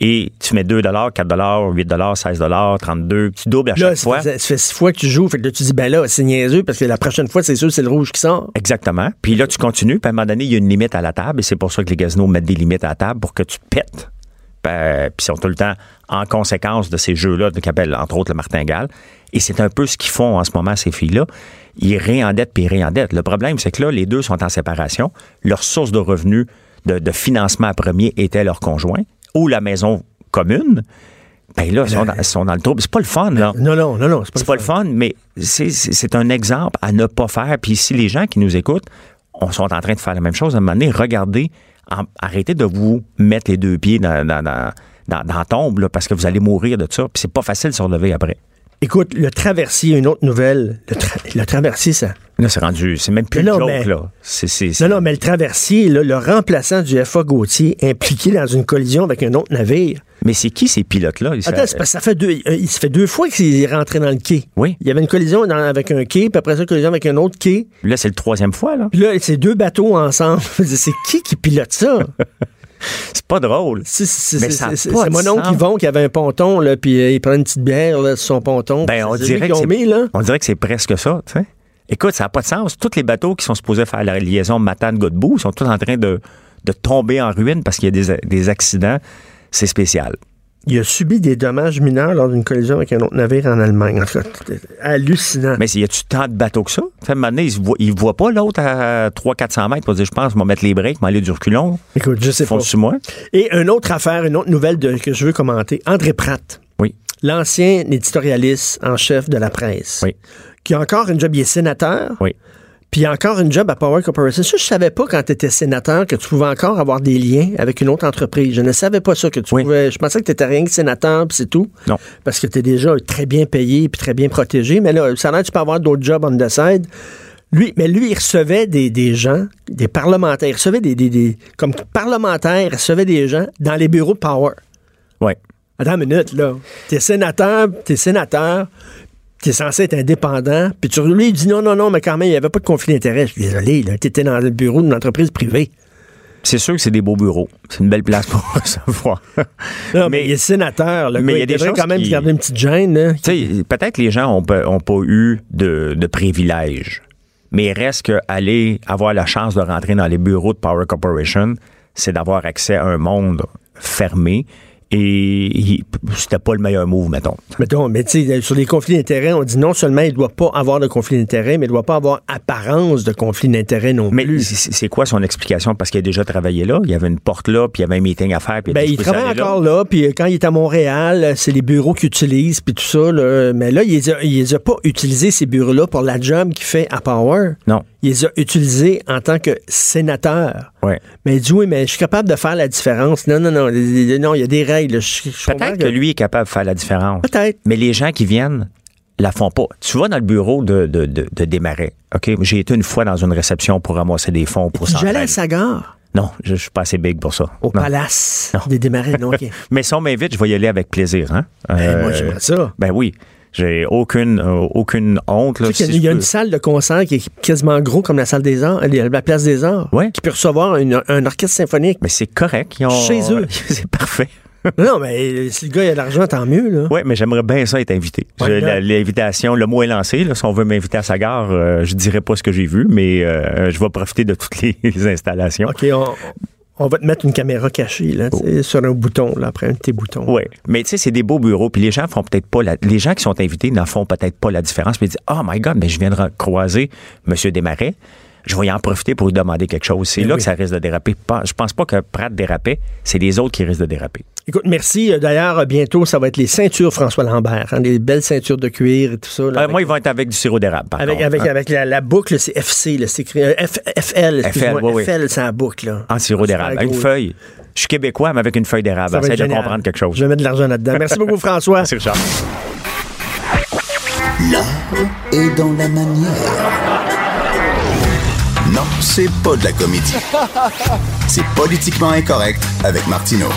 Speaker 4: Et tu mets 2 4 8 16 32 tu doubles à
Speaker 3: Là,
Speaker 4: chaque fois.
Speaker 3: ça fait six fois que tu joues. Fait que là, tu dis, ben là, c'est niaiseux parce que la prochaine fois, c'est sûr, c'est le rouge qui sort.
Speaker 4: Exactement. Puis là, tu continues, puis à un moment donné, il y a une limite à la table, et c'est pour ça que les casinos mettent des limites à la table pour que tu pètes. Ben, puis ils sont tout le temps en conséquence de ces jeux-là, qu'appelle entre autres le martingale. Et c'est un peu ce qu'ils font en ce moment, ces filles-là. Ils réendettent puis ils réendettent. Le problème, c'est que là, les deux sont en séparation. Leur source de revenus, de, de financement premier était leur conjoint ou la maison commune. Ben là, ils sont dans, ils sont dans le trouble. C'est pas le fun, là.
Speaker 3: Non, non, non, non.
Speaker 4: C'est pas le fun, mais c'est- un exemple à ne pas faire. Puis si les gens qui nous écoutent on sont en train de faire la même chose, à un moment donné, regardez, en- arrêtez de vous mettre les deux pieds dans, dans, dans, dans- dans la tombe, là, parce que vous allez mourir de ça. Puis c'est pas facile de se relever après.
Speaker 3: Écoute, le traversier, une autre nouvelle. Le, tra- le traversier, ça.
Speaker 4: Là, c'est rendu, c'est même plus
Speaker 3: non,
Speaker 4: joke,
Speaker 3: mais-
Speaker 4: là.
Speaker 3: Non, non, mais le traversier, là, le remplaçant du FA Gauthier, impliqué dans une collision avec un autre navire.
Speaker 4: Mais c'est qui ces pilotes-là?
Speaker 3: Attends, c'est parce que ça fait deux, euh, il se fait deux fois qu'il est rentré dans le quai.
Speaker 4: Oui.
Speaker 3: Il y avait une collision dans- avec un quai, puis après ça, une collision avec un autre quai.
Speaker 4: Là, c'est le troisième fois, là.
Speaker 3: Puis là, c'est deux bateaux ensemble. c'est qui qui pilote ça?
Speaker 4: C'est pas drôle.
Speaker 3: C'est c'est-
Speaker 4: Mais
Speaker 3: c'est- mon oncle. Yvon qui avait un ponton, là, puis euh, il prenait une petite bière là, sur son ponton.
Speaker 4: Ben, on dirait, que c'est,
Speaker 3: mis, là.
Speaker 4: on dirait que c'est presque ça, tu sais. Écoute, ça n'a pas de sens. Tous les bateaux qui sont supposés faire la liaison Matane-Godbout sont tous en train de, de tomber en ruine parce qu'il y a des, des accidents. c'est spécial.
Speaker 3: Il a subi des dommages mineurs lors d'une collision avec un autre navire en Allemagne. En c'était hallucinant.
Speaker 4: Mais y a-tu tant de bateaux que ça? Fait, un il ne voit, il voit pas l'autre à 300-400 mètres pour dire, je pense, je vais mettre les breaks, m'aller du reculon.
Speaker 3: Écoute, je sais pas.
Speaker 4: Moi?
Speaker 3: Et une autre affaire, une autre nouvelle de- que je veux commenter. André Pratt,
Speaker 4: Oui.
Speaker 3: l'ancien éditorialiste en chef de la presse,
Speaker 4: Oui.
Speaker 3: qui a encore une job, il est sénateur,
Speaker 4: Oui.
Speaker 3: Puis encore une job à Power Corporation. Ça, je savais pas quand tu étais sénateur que tu pouvais encore avoir des liens avec une autre entreprise. Je ne savais pas ça, que tu
Speaker 4: Oui.
Speaker 3: pouvais... Je pensais que tu étais rien que sénateur, puis c'est tout.
Speaker 4: Non.
Speaker 3: Parce que tu es déjà très bien payé puis très bien protégé. Mais là, ça a l'air que tu peux avoir d'autres jobs on the side. Lui, mais lui, il recevait des, des gens, des parlementaires. Il recevait des, des, des- Comme parlementaire, il recevait des gens dans les bureaux de Power.
Speaker 4: Oui.
Speaker 3: Attends une minute, là. T'es sénateur, t'es sénateur, t'es censé être indépendant, puis tu, lui, il dit non, non, non, mais quand même, il n'y avait pas de conflit d'intérêt. Je suis désolé, là. T'étais dans le bureau d'une entreprise privée.
Speaker 4: C'est sûr que c'est des beaux bureaux. C'est une belle place pour savoir.
Speaker 3: Non, mais, il est sénateur, là.
Speaker 4: mais il y a des choses
Speaker 3: quand même
Speaker 4: qui-
Speaker 3: garder une petite gêne.
Speaker 4: Tu sais, peut-être que les gens n'ont pas, ont pas eu de, de privilèges, mais il reste qu'aller avoir la chance de rentrer dans les bureaux de Power Corporation, c'est d'avoir accès à un monde fermé et c'était pas le meilleur move, mettons.
Speaker 3: Mettons, mais tu sais, sur les conflits d'intérêts, on dit non seulement il ne doit pas avoir de conflit d'intérêts, mais il ne doit pas avoir apparence de conflit d'intérêts non
Speaker 4: Mais
Speaker 3: plus.
Speaker 4: c'est c'est quoi son explication? Parce qu'il a déjà travaillé là, il y avait une porte là, puis il y avait un meeting à faire. Puis
Speaker 3: Ben, il travaille encore là, puis euh, quand il est à Montréal, euh, c'est les bureaux qu'il utilise, puis tout ça. là. Mais là, il les a, il les a pas utilisés, ces bureaux-là, pour la job qu'il fait à Power.
Speaker 4: Non.
Speaker 3: Il les a utilisés en tant que sénateur.
Speaker 4: Ouais.
Speaker 3: Mais il dit, oui, mais je suis capable de faire la différence. Non, non, non, non, il y a des règles.
Speaker 4: Peut-être que lui est capable de faire la différence.
Speaker 3: Peut-être.
Speaker 4: Mais les gens qui viennent la font pas. Tu vas dans le bureau de, de, de, de Desmarais. OK? J'ai été une fois dans une réception pour ramasser des fonds pour
Speaker 3: J'allais
Speaker 4: Centraide.
Speaker 3: à Sagard,
Speaker 4: Non, je, je suis pas assez big pour ça.
Speaker 3: au
Speaker 4: Non.
Speaker 3: palace
Speaker 4: Non.
Speaker 3: des démarrés. Non.
Speaker 4: Mais si on m'invite, je vais y aller avec plaisir. Hein?
Speaker 3: Ben,
Speaker 4: Euh,
Speaker 3: moi, j'aimerais ça.
Speaker 4: Ben oui. J'ai aucune, euh, aucune honte. Là,
Speaker 3: Tu sais y a- il y a une salle de concert qui est quasiment gros comme la salle des arts, euh, la place des arts,
Speaker 4: Ouais.
Speaker 3: qui peut recevoir une- un orchestre symphonique.
Speaker 4: Mais c'est correct. Ils ont...
Speaker 3: Chez eux.
Speaker 4: c'est parfait.
Speaker 3: non, mais euh, si le gars il a de l'argent, tant mieux, là.
Speaker 4: Oui, mais j'aimerais bien ça être invité. La- L'invitation, le mot est lancé. Là, si on veut m'inviter à sa gare, euh, je dirais pas ce que j'ai vu, mais euh, je vais profiter de toutes les, les installations.
Speaker 3: OK, on, on va te mettre une caméra cachée, là, sais, sur un bouton, là, après un de tes boutons.
Speaker 4: Oui, mais tu sais, c'est des beaux bureaux, puis les gens font peut-être pas la... Les gens qui sont invités n'en font peut-être pas la différence, puis ils disent « Oh my God, mais je viens de croiser M. Desmarais, je vais y en profiter pour lui demander quelque chose. » C'est
Speaker 3: Ben
Speaker 4: là
Speaker 3: oui.
Speaker 4: que ça risque de déraper. Je pense pas que Pratt dérapait, c'est les autres qui risquent de déraper.
Speaker 3: Écoute, merci. Euh, D'ailleurs, euh, bientôt, ça va être les ceintures François Lambert, hein, des belles ceintures de cuir et tout ça. là,
Speaker 4: Euh,
Speaker 3: avec,
Speaker 4: moi, ils vont être avec du sirop d'érable, par
Speaker 3: avec,
Speaker 4: contre.
Speaker 3: avec,
Speaker 4: hein,
Speaker 3: avec la, la boucle, c'est FC, c'est écrit F- FL,
Speaker 4: oui, oui.
Speaker 3: FL, c'est la boucle, là.
Speaker 4: en sirop d'érable. Une feuille. Je suis québécois, mais avec une feuille d'érable. Essaye de comprendre quelque chose.
Speaker 3: Je vais mettre de l'argent là-dedans. Merci beaucoup, François.
Speaker 4: Merci, Richard.
Speaker 2: L'art est dans la manière. C'est pas de la comédie. C'est politiquement incorrect avec Martineau.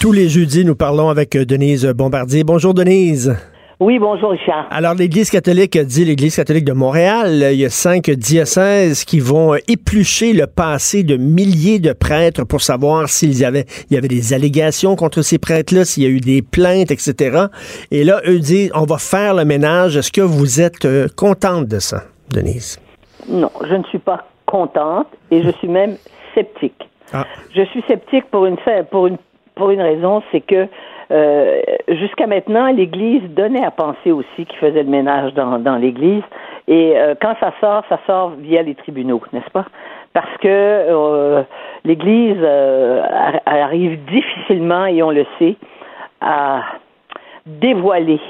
Speaker 3: Tous les jeudis, nous parlons avec euh, Denise Bombardier. Bonjour, Denise.
Speaker 5: Oui, bonjour Richard.
Speaker 3: Alors, l'Église catholique dit l'Église catholique de Montréal, euh, il y a cinq diocèses qui vont euh, éplucher le passé de milliers de prêtres pour savoir s'il y avait, il y avait des allégations contre ces prêtres-là, s'il y a eu des plaintes, etc. Et là, eux disent, on va faire le ménage. Est-ce que vous êtes contente de ça, Denise?
Speaker 5: Non, je ne suis pas contente et je suis même sceptique.
Speaker 3: Ah.
Speaker 5: Je suis sceptique pour une pour une pour une raison, c'est que euh, jusqu'à maintenant, l'Église donnait à penser aussi qu'il faisait le ménage dans, dans l'Église. Et euh, quand ça sort, ça sort via les tribunaux, n'est-ce pas? Parce que euh, l'Église ar- arrive difficilement, et on le sait, à dévoiler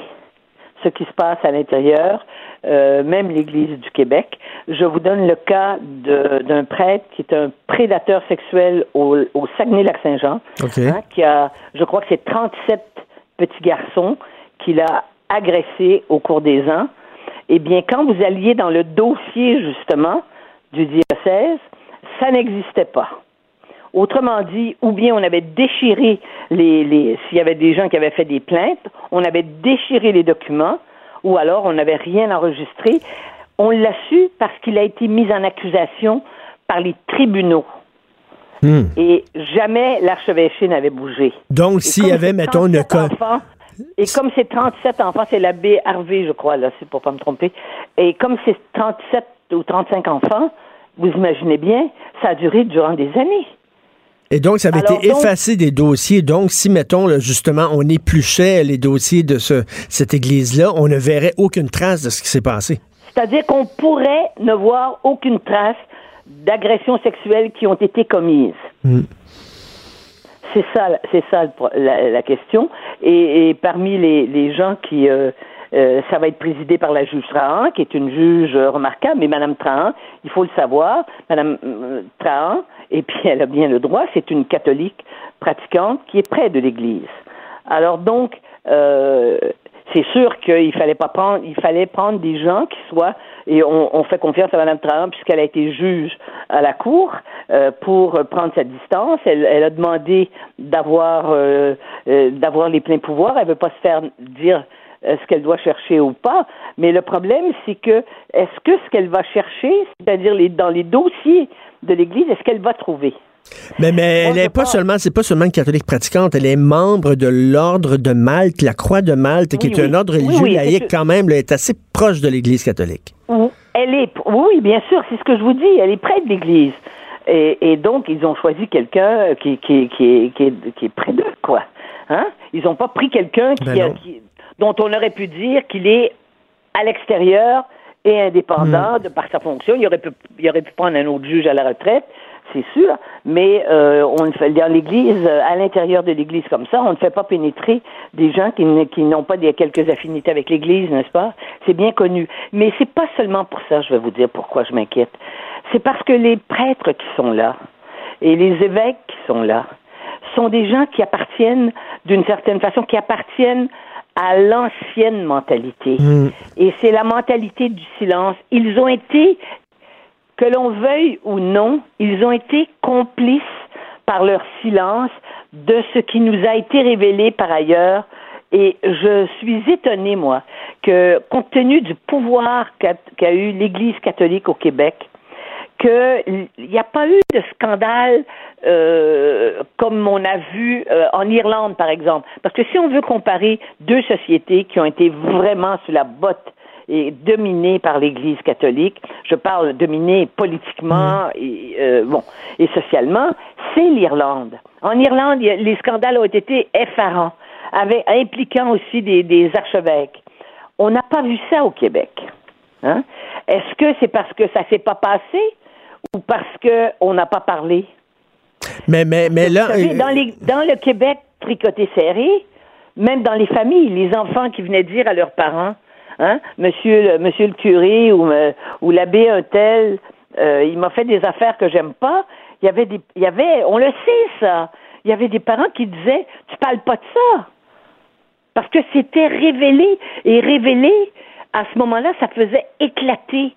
Speaker 5: ce qui se passe à l'intérieur, euh, même l'Église du Québec. Je vous donne le cas d'un prêtre qui est un prédateur sexuel au, au Saguenay-Lac-Saint-Jean, hein, qui a, je crois que c'est 37 petits garçons qu'il a agressés au cours des ans. Eh bien, quand vous alliez dans le dossier, justement, du diocèse, ça n'existait pas. Autrement dit, ou bien on avait déchiré les, les s'il y avait des gens qui avaient fait des plaintes, on avait déchiré les documents, ou alors on n'avait rien enregistré. On l'a su parce qu'il a été mis en accusation par les tribunaux.
Speaker 3: Hmm.
Speaker 5: Et jamais l'archevêché n'avait bougé.
Speaker 3: Donc, s'il y avait, mettons, une
Speaker 5: 37
Speaker 3: co-
Speaker 5: enfants, et comme c'est 37 enfants, c'est l'abbé Harvey, je crois, là, c'est pour pas me tromper. Et comme c'est 37 ou 35 enfants, vous imaginez bien, ça a duré durant des années.
Speaker 3: Et donc, ça avait
Speaker 5: Alors,
Speaker 3: été
Speaker 5: donc-
Speaker 3: effacé des dossiers. Donc, si, mettons, là, justement, on épluchait les dossiers de ce, cette église-là, on ne verrait aucune trace de ce qui s'est passé.
Speaker 5: C'est-à-dire qu'on pourrait ne voir aucune trace d'agressions sexuelles qui ont été commises. C'est ça, c'est ça la, la question. Et, et parmi les, les gens qui, euh, euh, ça va être présidé par la juge Trahan, qui est une juge remarquable, mais Madame Trahan, il faut le savoir, Madame euh, Trahan, et puis elle a bien le droit, c'est une catholique pratiquante qui est près de l'Église. Alors donc, euh, c'est sûr qu'il fallait pas prendre, il fallait prendre des gens qui soient, et on, fait confiance à Mme Trahan puisqu'elle a été juge à la cour euh, pour prendre sa distance. Elle, elle a demandé d'avoir euh, d'avoir les pleins pouvoirs. Elle veut pas se faire dire ce qu'elle doit chercher ou pas. Mais le problème, c'est que est-ce que ce qu'elle va chercher, c'est-à-dire les, dans les dossiers de l'Église, est-ce qu'elle va trouver?
Speaker 3: Mais, mais
Speaker 5: Moi,
Speaker 3: elle
Speaker 5: je
Speaker 3: est pas seulement, c'est pas seulement une catholique pratiquante, elle est membre de l'ordre de Malte, la Croix de Malte, qui est
Speaker 5: oui.
Speaker 3: un ordre religieux
Speaker 5: oui,
Speaker 3: laïque quand même, là, est assez proche de l'Église catholique.
Speaker 5: Elle est, oui, bien sûr, c'est ce que je vous dis. Elle est près de l'Église, et, et donc ils ont choisi quelqu'un qui, qui, qui, est, qui, est, qui est près d'eux, quoi. Hein? Ils n'ont pas pris quelqu'un qui,
Speaker 3: Ben
Speaker 5: dont on aurait pu dire qu'il est à l'extérieur et
Speaker 3: Hmm.
Speaker 5: indépendant de par sa fonction. Il aurait pu, il aurait pu prendre un autre juge à la retraite, c'est sûr, mais euh, on le fait dans l'Église, euh, à l'intérieur de l'Église comme ça, on ne fait pas pénétrer des gens qui, qui n'ont pas des quelques affinités avec l'Église, n'est-ce pas? C'est bien connu. Mais c'est pas seulement pour ça, je vais vous dire pourquoi je m'inquiète. C'est parce que les prêtres qui sont là et les évêques qui sont là sont des gens qui appartiennent d'une certaine façon, qui appartiennent à l'ancienne mentalité. Et c'est la mentalité du silence. Ils ont été, que l'on veuille ou non, ils ont été complices par leur silence de ce qui nous a été révélé par ailleurs. Et je suis étonnée, moi, que compte tenu du pouvoir qu'a qu'a eu l'Église catholique au Québec, qu'il n'y a pas eu de scandale euh, comme on a vu euh, en Irlande, par exemple. Parce que si on veut comparer deux sociétés qui ont été vraiment sous la botte et dominées par l'Église catholique, je parle dominées politiquement et euh, bon et socialement, c'est l'Irlande. En Irlande, les scandales ont été effarants, avec, impliquant aussi des, des archevêques. On n'a pas vu ça au Québec. Hein? Est-ce que c'est parce que ça s'est pas passé? Ou parce que on n'a pas parlé?
Speaker 3: Mais, mais, mais là,
Speaker 5: savez,
Speaker 3: euh,
Speaker 5: dans, les, dans le Québec tricoté serré, même dans les familles, les enfants qui venaient dire à leurs parents, hein, monsieur, le, monsieur le curé ou, euh, ou l'abbé un tel, euh, il m'a fait des affaires que j'aime pas. Il y avait des, il y avait, on le sait ça. Il y avait des parents qui disaient, tu parles pas de ça. Parce que c'était révélé. Et révélé, à ce moment-là, ça faisait éclater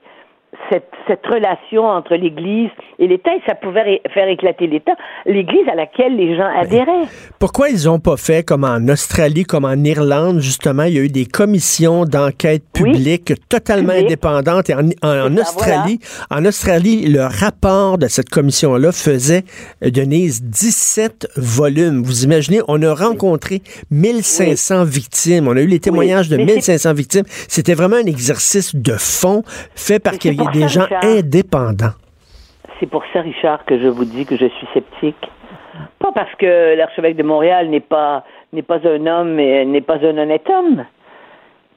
Speaker 5: cette, cette relation entre l'Église et l'État et ça pouvait faire éclater l'État, l'Église à laquelle les gens adhéraient.
Speaker 3: pourquoi ils ont pas fait comme en Australie, comme en Irlande, justement, il y a eu des commissions d'enquête
Speaker 5: Oui.
Speaker 3: publiques totalement indépendantes. Et en, en- en
Speaker 5: C'est ça,
Speaker 3: Australie, en Australie, le rapport de cette commission-là faisait, euh, Denise, 17 volumes. Vous imaginez, on a rencontré 1500 victimes. On a eu les témoignages de
Speaker 5: Mais
Speaker 3: 1500 victimes. C'était vraiment un exercice de fond fait par
Speaker 5: c'est
Speaker 3: des
Speaker 5: ça,
Speaker 3: gens
Speaker 5: Richard.
Speaker 3: indépendants.
Speaker 5: C'est pour ça, Richard, que je vous dis que je suis sceptique. Pas parce que l'archevêque de Montréal n'est pas n'est pas un homme et n'est pas un honnête homme,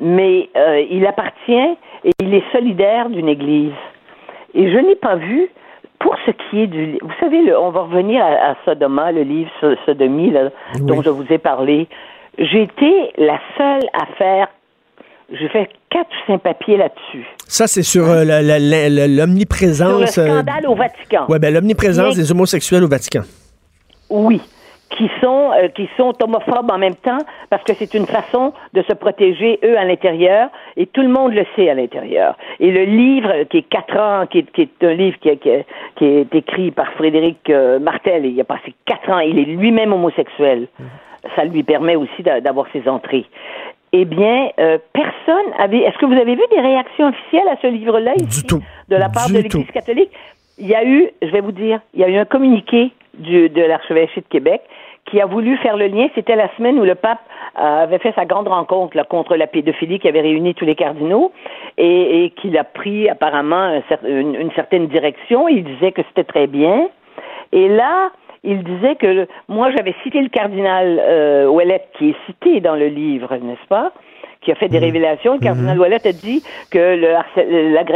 Speaker 5: mais euh, il appartient et il est solidaire d'une Église. Et je n'ai pas vu, pour ce qui est du, vous savez, le- on va revenir à, à Sodoma, le livre So- Sodomie là, dont je vous ai parlé. J'ai été la seule à faire, j'ai fait quatre ou cinq papiers là-dessus.
Speaker 3: Ça, c'est sur euh,
Speaker 5: Sur le
Speaker 3: l'omniprésence. euh,
Speaker 5: scandale au Vatican.
Speaker 3: Ouais, ben l'omniprésence des homosexuels au Vatican.
Speaker 5: Oui, qui sont euh, qui sont homophobes en même temps parce que c'est une façon de se protéger eux à l'intérieur et tout le monde le sait à l'intérieur. Et le livre qui est quatre ans, qui est, qui est un livre qui, est- qui est- qui est écrit par Frédéric Martel, il a passé quatre ans, il est lui-même homosexuel. Ça lui permet aussi d'a- d'avoir ses entrées. Eh bien, euh, personne avait. Est-ce que vous avez vu des réactions officielles à ce livre-là
Speaker 3: Du
Speaker 5: ici,
Speaker 3: tout.
Speaker 5: de la part
Speaker 3: Du
Speaker 5: de l'Église
Speaker 3: tout.
Speaker 5: catholique? Il y a eu, je vais vous dire, il y a eu un communiqué du, de l'archevêché de Québec qui a voulu faire le lien. C'était la semaine où le pape euh, avait fait sa grande rencontre là, contre la pédophilie qui avait réuni tous les cardinaux et, et qu'il a pris apparemment un cer- une, une certaine direction. Il disait que c'était très bien. Et là, il disait que moi j'avais cité le cardinal euh, Ouellet qui est cité dans le livre, n'est-ce pas qui a fait des révélations. Le cardinal Ouellet a dit que le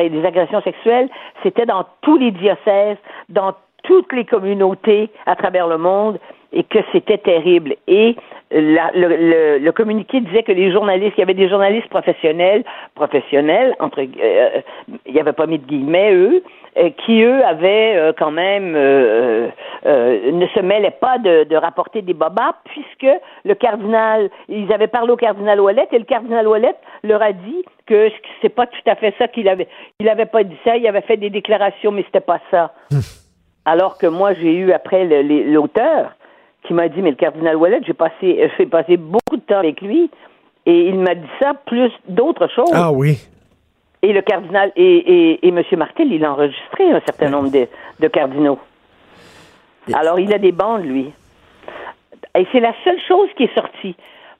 Speaker 5: les agressions sexuelles, c'était dans tous les diocèses, dans toutes les communautés à travers le monde, et que c'était terrible. Et la- le, le- le communiqué disait que les journalistes, il y avait des journalistes professionnels, professionnels, entre, euh, il n'y avait pas mis de guillemets, eux, euh, qui, eux, avaient euh, quand même, euh, ne se mêlaient pas de, de rapporter des bobas, puisque le cardinal, ils avaient parlé au cardinal Ouellet, et le cardinal Ouellet leur a dit que c'est pas tout à fait ça qu'il avait, il avait pas dit ça, il avait fait des déclarations, mais c'était pas ça. Alors que moi, j'ai eu après l'auteur qui m'a dit, mais le cardinal Ouellet, j'ai passé, j'ai passé beaucoup de temps avec lui, et il m'a dit ça plus d'autres choses.
Speaker 3: Ah oui.
Speaker 5: Et le cardinal et, et, et M. Martel, il a enregistré un certain nombre de, de cardinaux. Alors, il a des bandes, lui. Et c'est la seule chose qui est sortie.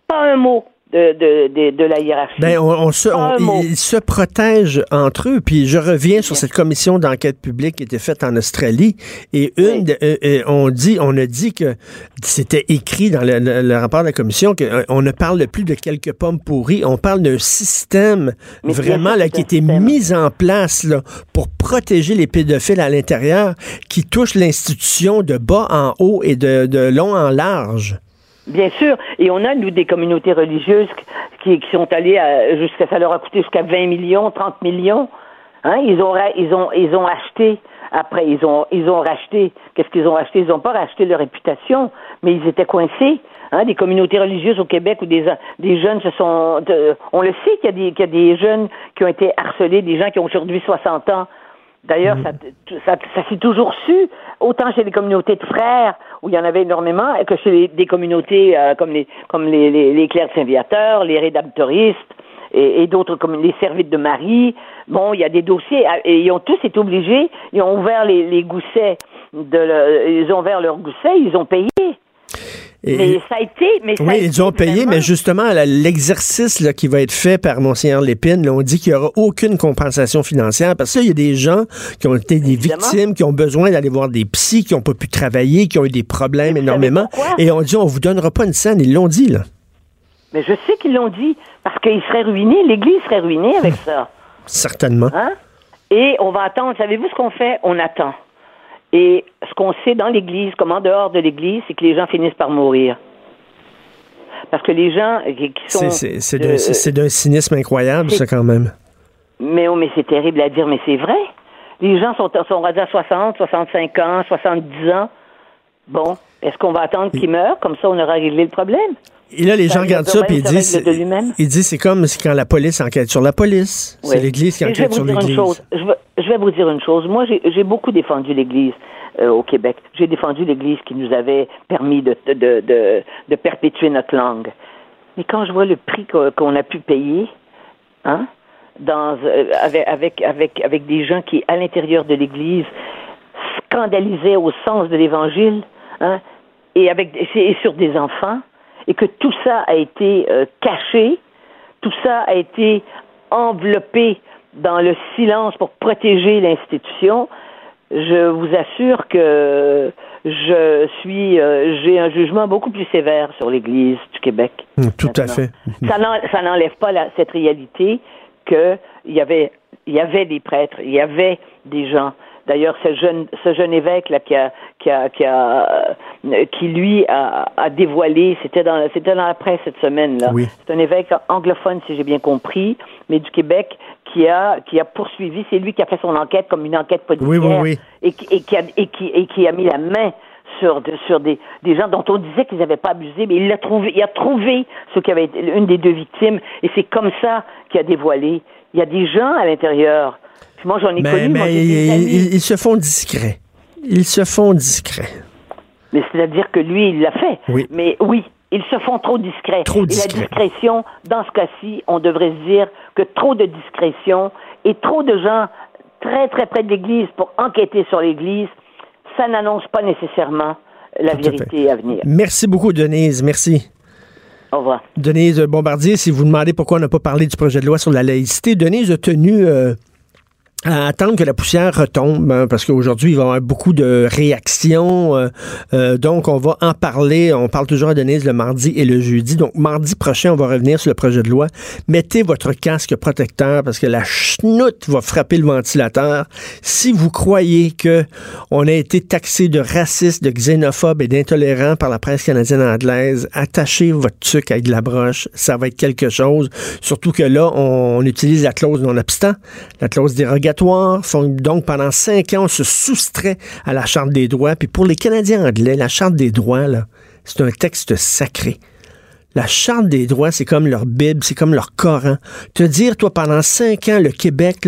Speaker 5: Pas un mot de, de, de, de la hiérarchie.
Speaker 3: Ben, on, on se, on- ils se protègent entre eux. Puis je reviens sur cette commission d'enquête publique qui était faite en Australie. Et une,
Speaker 5: Oui.
Speaker 3: euh, euh, on dit, on a dit que c'était écrit dans le, le- le rapport de la commission qu'on ne parle plus de quelques pommes pourries. On parle d'un système
Speaker 5: Mais
Speaker 3: vraiment là qui était mis en place là, pour protéger les pédophiles à l'intérieur, qui touche l'institution de bas en haut et de, de long en large.
Speaker 5: Bien sûr. Et on a, nous, des communautés religieuses qui, qui sont allées jusqu'à, ça leur a coûté jusqu'à 20 millions, 30 millions. Hein? Ils ont, ils ont, ils ont acheté. Après, ils ont, ils ont racheté. Qu'est-ce qu'ils ont acheté? Ils n'ont pas racheté leur réputation, mais ils étaient coincés. Hein? Des communautés religieuses au Québec où des, des jeunes se sont, on le sait qu'il y a des, qu'il y a des jeunes qui ont été harcelés, des gens qui ont aujourd'hui 60 ans. D'ailleurs, ça, ça, ça s'est toujours su, autant chez les communautés de frères, où il y en avait énormément, que chez les, des communautés euh, comme les comme les, les, les clercs saint-viateurs, les rédemptoristes et, et d'autres comme les servites de Marie. Bon, il y a des dossiers, euh, et ils ont tous été obligés, ils ont ouvert les, les goussets, de le- ils ont ouvert leurs goussets, ils ont payé.
Speaker 3: Et-
Speaker 5: mais ça a été... Mais
Speaker 3: Oui,
Speaker 5: été
Speaker 3: ils ont payé,
Speaker 5: vraiment-
Speaker 3: mais justement, l'exercice qui va être fait par Monseigneur Lépine, là, on dit qu'il n'y aura aucune compensation financière parce qu'il y a des gens qui ont été des
Speaker 5: Évidemment.
Speaker 3: victimes, qui ont besoin d'aller voir des psys, qui n'ont pas pu travailler, qui ont eu des problèmes énormément. Et on dit, on vous donnera pas une scène. Ils l'ont dit, là.
Speaker 5: Mais je sais qu'ils l'ont dit, parce qu'ils seraient ruinés, l'Église serait ruinée avec ça.
Speaker 3: Certainement.
Speaker 5: Hein? Et on va attendre. Savez-vous ce qu'on fait? On attend. Et ce qu'on sait dans l'Église, comme en dehors de l'Église, c'est que les gens finissent par mourir. Parce que les gens qui sont...
Speaker 3: C'est- d'un cynisme incroyable, ça, quand même.
Speaker 5: Mais, oh, mais c'est terrible à dire, mais c'est vrai. Les gens sont, sont rendus à 60, 65 ans, 70 ans. Bon, est-ce qu'on va attendre qu'ils meurent? Comme ça, on aura réglé le problème.
Speaker 3: Et là, les
Speaker 5: Ça
Speaker 3: gens regardent ça, puis ils disent, ils disent, c'est comme quand la police enquête sur la police. C'est l'Église qui
Speaker 5: Et
Speaker 3: enquête sur l'Église.
Speaker 5: Je vais, je vais vous dire une chose. Moi, j'ai beaucoup défendu l'Église euh, au Québec. J'ai défendu l'Église qui nous avait permis de, de, de, de, perpétuer notre langue. Mais quand je vois le prix qu'on qu'on a pu payer, hein, dans, euh, avec, avec, avec, avec des gens qui, à l'intérieur de l'Église, scandalisaient au sens de l'Évangile, hein, et, avec, et sur des enfants, et que tout ça a été euh, caché, tout ça a été enveloppé dans le silence pour protéger l'institution, je vous assure que je suis, euh, j'ai un jugement beaucoup plus sévère sur l'Église du Québec.
Speaker 3: Hum, Tout à fait.
Speaker 5: Ça n'en- ça n'enlève pas la- cette réalité que il y avait, il y avait des prêtres, il y avait des gens. D'ailleurs, ce jeune, ce jeune évêque là qui a, qui a, qui a, euh, qui lui a, a dévoilé, c'était dans, c'était dans la presse cette semaine là.
Speaker 3: Oui.
Speaker 5: C'est un évêque anglophone, si j'ai bien compris, mais du Québec, qui a, qui a poursuivi. C'est lui qui a fait son enquête comme une enquête policière.
Speaker 3: Oui, oui, oui.
Speaker 5: Et, qui- et qui a, et, qui, et qui a mis la main sur, de- sur des, des gens dont on disait qu'ils n'avaient pas abusé, mais il l'a trouvé, il a trouvé ce qui avait été une des deux victimes, et c'est comme ça qu'il a dévoilé. Il y a des gens à l'intérieur. Moi, j'en ai
Speaker 3: Mais,
Speaker 5: connu. moi,
Speaker 3: mais
Speaker 5: des
Speaker 3: ils,
Speaker 5: amis.
Speaker 3: ils- ils se font discrets. Ils se font discrets.
Speaker 5: Mais c'est-à-dire que lui, il l'a fait.
Speaker 3: Oui.
Speaker 5: Mais oui, ils se font trop discrets.
Speaker 3: Trop
Speaker 5: Et
Speaker 3: discrets.
Speaker 5: la discrétion, dans ce cas-ci, on devrait se dire que trop de discrétion et trop de gens très, très près de l'Église pour enquêter sur l'Église, ça n'annonce pas nécessairement la
Speaker 3: Tout
Speaker 5: vérité à venir.
Speaker 3: Merci beaucoup, Denise. Merci.
Speaker 5: Au revoir.
Speaker 3: Denise Bombardier, si vous demandez pourquoi on n'a pas parlé du projet de loi sur la laïcité, Denise a tenu euh, à attendre que la poussière retombe, hein, parce qu'aujourd'hui, il va y avoir beaucoup de réactions. Euh, euh, donc, on va en parler. On parle toujours à Denise le mardi et le jeudi. Donc, mardi prochain, on va revenir sur le projet de loi. Mettez votre casque protecteur parce que la chenoute va frapper le ventilateur. Si vous croyez que on a été taxé de raciste, de xénophobe et d'intolérant par la presse canadienne anglaise, attachez votre truc avec de la broche. Ça va être quelque chose. Surtout que là, on, utilise la clause non-obstant, la clause donc, pendant cinq ans, on se soustrait à la Charte des droits. Puis pour les Canadiens anglais, la Charte des droits, c'est un texte sacré. La Charte des droits, c'est comme leur Bible, c'est comme leur Coran. Te dire, toi, pendant cinq ans, le Québec,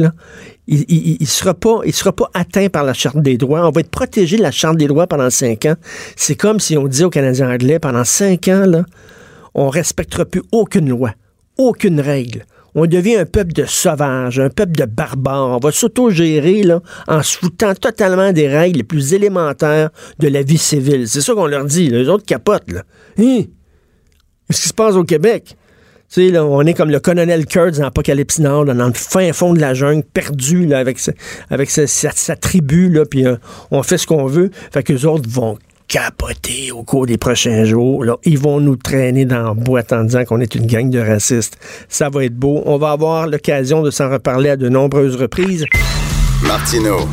Speaker 3: il ne sera, pas, il sera pas atteint par la Charte des droits. On va être protégé de la Charte des droits pendant cinq ans. C'est comme si on dit aux Canadiens anglais, pendant cinq ans, on respectera plus aucune loi, aucune règle on devient un peuple de sauvages, un peuple de barbares. On va s'autogérer en se foutant totalement des règles les plus élémentaires de la vie civile. C'est ça qu'on leur dit. Les autres capotent. Là. Hein? Qu'est-ce qui se passe au Québec? là, on est comme le colonel Kurtz dans Apocalypse Nord, dans le fin fond de la jungle, perdu avec, sa, tribu, puis euh, on fait ce qu'on veut. Fait que les autres vont capoter au cours des prochains jours. Là, ils vont nous traîner dans la boîte en disant qu'on est une gang de racistes. Ça va être beau. On va avoir l'occasion de s'en reparler à de nombreuses reprises.
Speaker 2: Martino,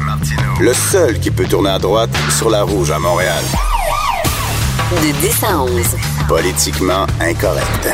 Speaker 2: le seul qui peut tourner à droite sur la rouge à Montréal.
Speaker 1: De 10 à 11.
Speaker 2: Politiquement incorrect.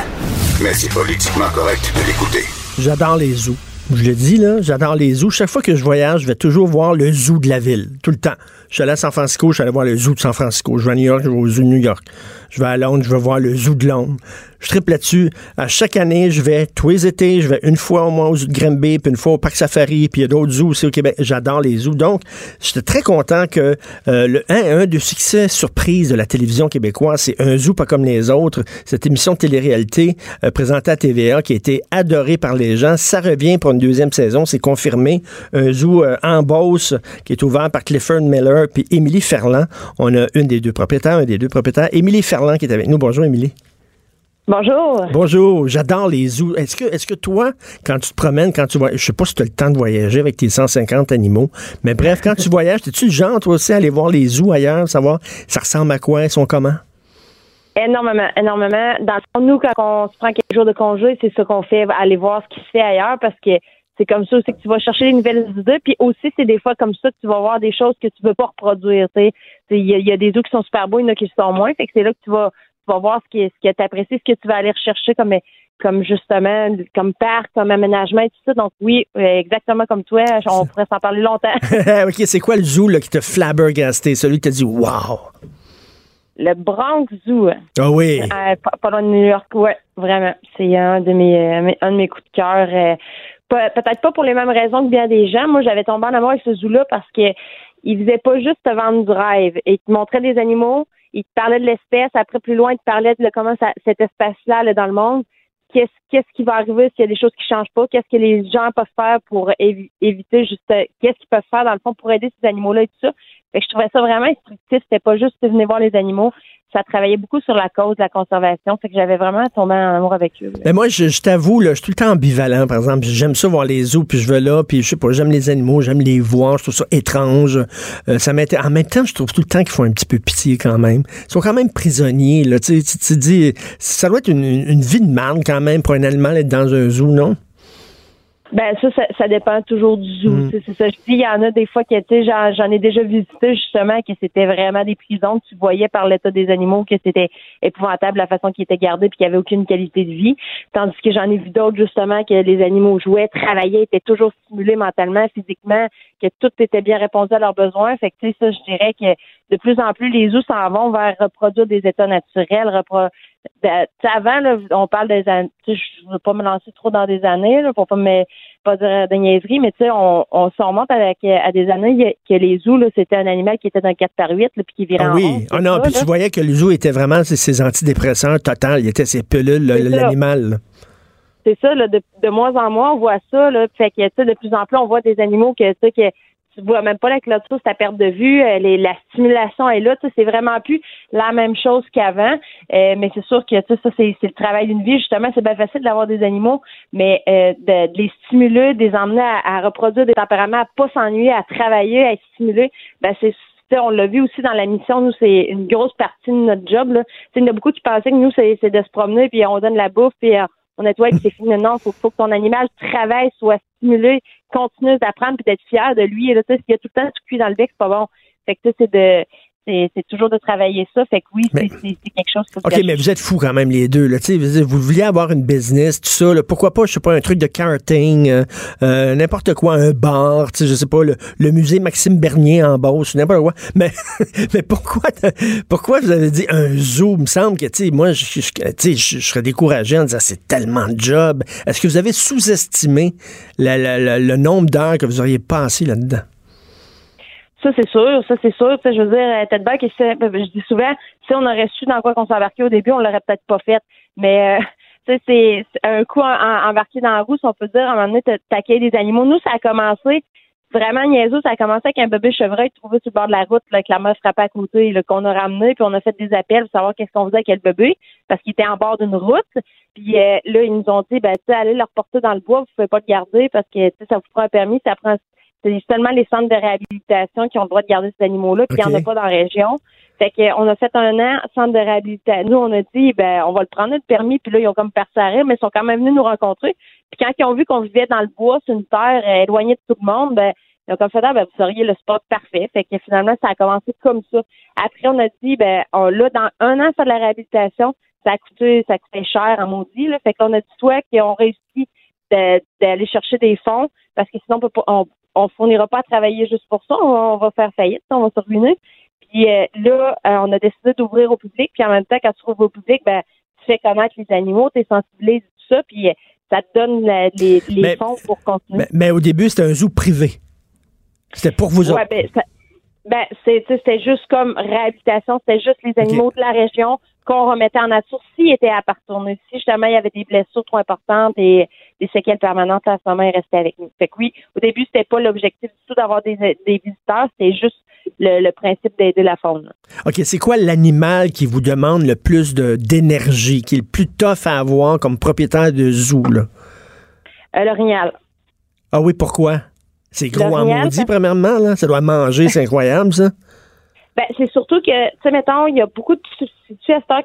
Speaker 2: Mais c'est politiquement correct de l'écouter.
Speaker 3: J'adore les zoos. Je le dis, là, j'adore les zoos. Chaque fois que je voyage, je vais toujours voir le zoo de la ville, tout le temps. Je suis allé à San Francisco, je suis allé voir le zoo de San Francisco. Je vais à New York, je vais au zoo de New York. Je vais à Londres, je vais voir le zoo de Londres. Je triple là-dessus. À chaque année, je vais tous les étés, je vais une fois au moins au zoo de Granby, puis une fois au Parc Safari, puis il y a d'autres zoos aussi au Québec. J'adore les zoos. Donc, j'étais très content que euh, le, un, un des succès surprise de la télévision québécoise, c'est un zoo pas comme les autres. Cette émission de télé-réalité euh, présentée à TVA qui a été adorée par les gens. Ça revient pour une deuxième saison, c'est confirmé. Un zoo euh, en Beauce qui est ouvert par Clifford Miller puis Émilie Ferland. On a une des deux propriétaires, un des deux propriétaires. Émilie Ferland qui est avec nous. Bonjour, Émilie.
Speaker 6: Bonjour.
Speaker 3: Bonjour, j'adore les zoos. Est-ce que, est que toi, quand tu te promènes, quand tu vois, je sais pas si tu as le temps de voyager avec tes 150 animaux, mais bref, quand tu voyages, es-tu le genre, toi aussi, à aller voir les zoos ailleurs, savoir ça ressemble à quoi, ils sont comment?
Speaker 6: Énormément, énormément. Dans nous, quand on se prend quelques jours de congé, c'est ce qu'on fait, aller voir ce qui se fait ailleurs parce que c'est comme ça aussi que tu vas chercher des nouvelles idées. Puis aussi, c'est des fois comme ça que tu vas voir des choses que tu veux pas reproduire. Il y, a des zoos qui sont super beaux, il y en a qui sont moins. Fait que c'est là que tu vas tu vas voir ce qui, ce qui est apprécié, ce que tu vas aller rechercher comme comme justement comme parc, comme aménagement et tout ça. Donc oui, exactement comme toi, on pourrait s'en parler longtemps.
Speaker 3: OK, c'est quoi le zoo là, qui t'a flabbergasté, celui qui t'a dit wow?
Speaker 6: Le Bronx Zoo.
Speaker 3: Ah oui.
Speaker 6: Euh, pas loin de New York, ouais, vraiment. C'est un de mes, euh, un de mes coups de cœur. Euh, peut-être pas pour les mêmes raisons que bien des gens. Moi, j'avais tombé en amour avec ce zoo-là parce que il faisait pas juste te vendre du rêve. Il te montrait des animaux, il te parlait de l'espèce. Après, plus loin, il te parlait de comment cet espace-là est dans le monde. Qu'est-ce, qu'est-ce qui va arriver s'il y a des choses qui changent pas? Qu'est-ce que les gens peuvent faire pour éviter juste, qu'est-ce qu'ils peuvent faire dans le fond pour aider ces animaux-là et tout ça? Fait que je trouvais ça vraiment instructif. C'était pas juste de venir voir les animaux, ça travaillait beaucoup sur la cause de la conservation. Fait que j'avais vraiment tombé en amour avec eux.
Speaker 3: Mais moi, je, t'avoue, là, je suis tout le temps ambivalent, par exemple. J'aime ça voir les zoos, puis je vais là, puis je sais pas, j'aime les animaux, j'aime les voir, je trouve ça étrange. Euh, ça En même temps, je trouve tout le temps qu'ils font un petit peu pitié quand même. Ils sont quand même prisonniers, là. Tu te dis, ça doit être une, une vie de mal quand même pour un animal être dans un zoo, non?
Speaker 6: Ben ça, ça, dépend toujours du zoo. Mm. C'est ça. Je dis, il y en a des fois qui étaient, j'en ai déjà visité justement que c'était vraiment des prisons que tu voyais par l'état des animaux que c'était épouvantable la façon qu'ils étaient gardés puis qu'il n'y avait aucune qualité de vie. Tandis que j'en ai vu d'autres justement que les animaux jouaient, travaillaient, étaient toujours stimulés mentalement, physiquement, que tout était bien répondu à leurs besoins. Fait que tu sais, ça, je dirais que de plus en plus les zoos s'en vont vers reproduire des états naturels, repro avant, là, on parle des années, je ne veux pas me lancer trop dans des années, là, pour pas me pas dire de niaiserie, mais tu sais, on, on se remonte avec, à des années que les zoos, c'était un animal qui était dans 4 par 8, puis qui virait
Speaker 3: ah,
Speaker 6: en
Speaker 3: Oui, ah non, puis tu voyais que le zoo était vraiment ses, antidépresseurs total, il était ses pilules, l'animal.
Speaker 6: C'est ça, là, de, de moins en moins, on voit ça, là, fait que, de plus en plus, on voit des animaux que, que tu vois même pas la clôture, c'est à perte de vue, euh, les, la stimulation est là, c'est vraiment plus la même chose qu'avant. Euh, mais c'est sûr que ça, c'est, le travail d'une vie. Justement, c'est bien facile d'avoir des animaux, mais euh, de, de les stimuler, de les emmener à, à reproduire des tempéraments, à pas s'ennuyer, à travailler, à être stimulé, ben c'est on l'a vu aussi dans la mission, nous, c'est une grosse partie de notre job. Là. Il y en a beaucoup qui pensaient que nous, c'est, c'est de se promener, puis on donne la bouffe, puis euh, on nettoie, puis c'est fini. Non, faut, faut que ton animal travaille, soit stimulé, continue d'apprendre, puis d'être fier de lui. Et là, tu sais, s'il y a tout le temps tout cuit dans le bec, c'est pas bon. Fait que c'est de c'est toujours de travailler ça. Fait que oui, c'est quelque chose. faut
Speaker 3: OK, mais vous êtes fous quand même, les deux. Là. Tu sais, Vous vous vouliez avoir une business, tout ça. là. Pourquoi pas, je sais pas, un truc de karting, euh, euh, n'importe quoi, un bar, tu sais, je sais pas, le, le musée Maxime Bernier en Beauce, n'importe quoi. Mais, mais pourquoi, pourquoi vous avez dit un zoo? Il me semble que, tu sais, moi, je, je- tu sais, je, serais découragé en disant c'est tellement de job. Est-ce que vous avez sous-estimé le nombre d'heures que vous auriez passé là-dedans?
Speaker 6: Ça, c'est sûr, ça, c'est sûr. Je veux dire, Ted Buck, il sait- je dis souvent, si on aurait su dans quoi qu'on s'embarquait au début, on l'aurait peut-être pas fait. Mais, euh, tu sais, c'est un coup en- embarqué dans la roue, si on peut dire, à un moment donné, t'a- t'accueilles des animaux. Nous, ça a commencé vraiment niaiseux. Ça a commencé avec un bébé chevreuil trouvé sur le bord de la route, là, que la meuf frappait à côté, qu'on a ramené, puis on a fait des appels pour savoir qu'est-ce qu'on faisait avec le bébé, parce qu'il était en bord d'une route. Puis euh, là, ils nous ont dit, ben, tu sais, allez le reporter dans le bois, vous pouvez pas le garder parce que, tu sais, ça vous prend un permis, ça prend c'est seulement les centres de réhabilitation qui ont le droit de garder ces animaux-là, puis il n'y en a pas dans la région. Fait que, on a fait un an centre de réhabilitation. Nous, on a dit, ben, on va le prendre notre permis, puis là, ils ont comme parti à rire, mais ils sont quand même venus nous rencontrer. Puis quand ils ont vu qu'on vivait dans le bois, sur une terre euh, éloignée de tout le monde, ben, ils ont comme fait, ah, ben, vous seriez le spot parfait. Fait que finalement, ça a commencé comme ça. Après, on a dit, ben, on, là, dans un an, faire de la réhabilitation, ça a coûté, ça coûtait cher en maudit, là. Fait qu'on a dit, soit qu'ils ont réussi d'aller chercher des fonds, parce que sinon, on peut pas, on, on fournira pas à travailler juste pour ça, on, va faire faillite, on va se ruiner. Puis euh, là, euh, on a décidé d'ouvrir au public, puis en même temps, quand tu ouvres au public, ben, tu fais connaître les animaux, tu sensibilises tout ça, puis euh, ça te donne la- les, les
Speaker 3: Mais-
Speaker 6: fonds pour continuer.
Speaker 3: Mais, mais au début, c'était un zoo privé. C'était pour vous
Speaker 6: Ouais,
Speaker 3: autres.
Speaker 6: ben, ben, c'était juste comme réhabilitation, c'était juste les animaux de la région qu'on remettait en s'ils étaient à retourner. Si justement il y avait des blessures trop importantes et des séquelles permanentes, à ce moment, ils restaient avec nous. Fait que oui, au début, c'était pas l'objectif du tout d'avoir des, des visiteurs, c'était juste le, le principe d'aider la faune.
Speaker 3: OK, c'est quoi l'animal qui vous demande le plus d'énergie, qui est le plus tough à avoir comme propriétaire de zoo, là?
Speaker 6: Euh, l'orignal.
Speaker 3: Ah oui, pourquoi? C'est gros en
Speaker 6: L'orignal,
Speaker 3: maudit, premièrement, là. Ça doit manger, c'est incroyable, ça.
Speaker 6: Ben, c'est surtout que, tu sais, mettons, il y a beaucoup de substituts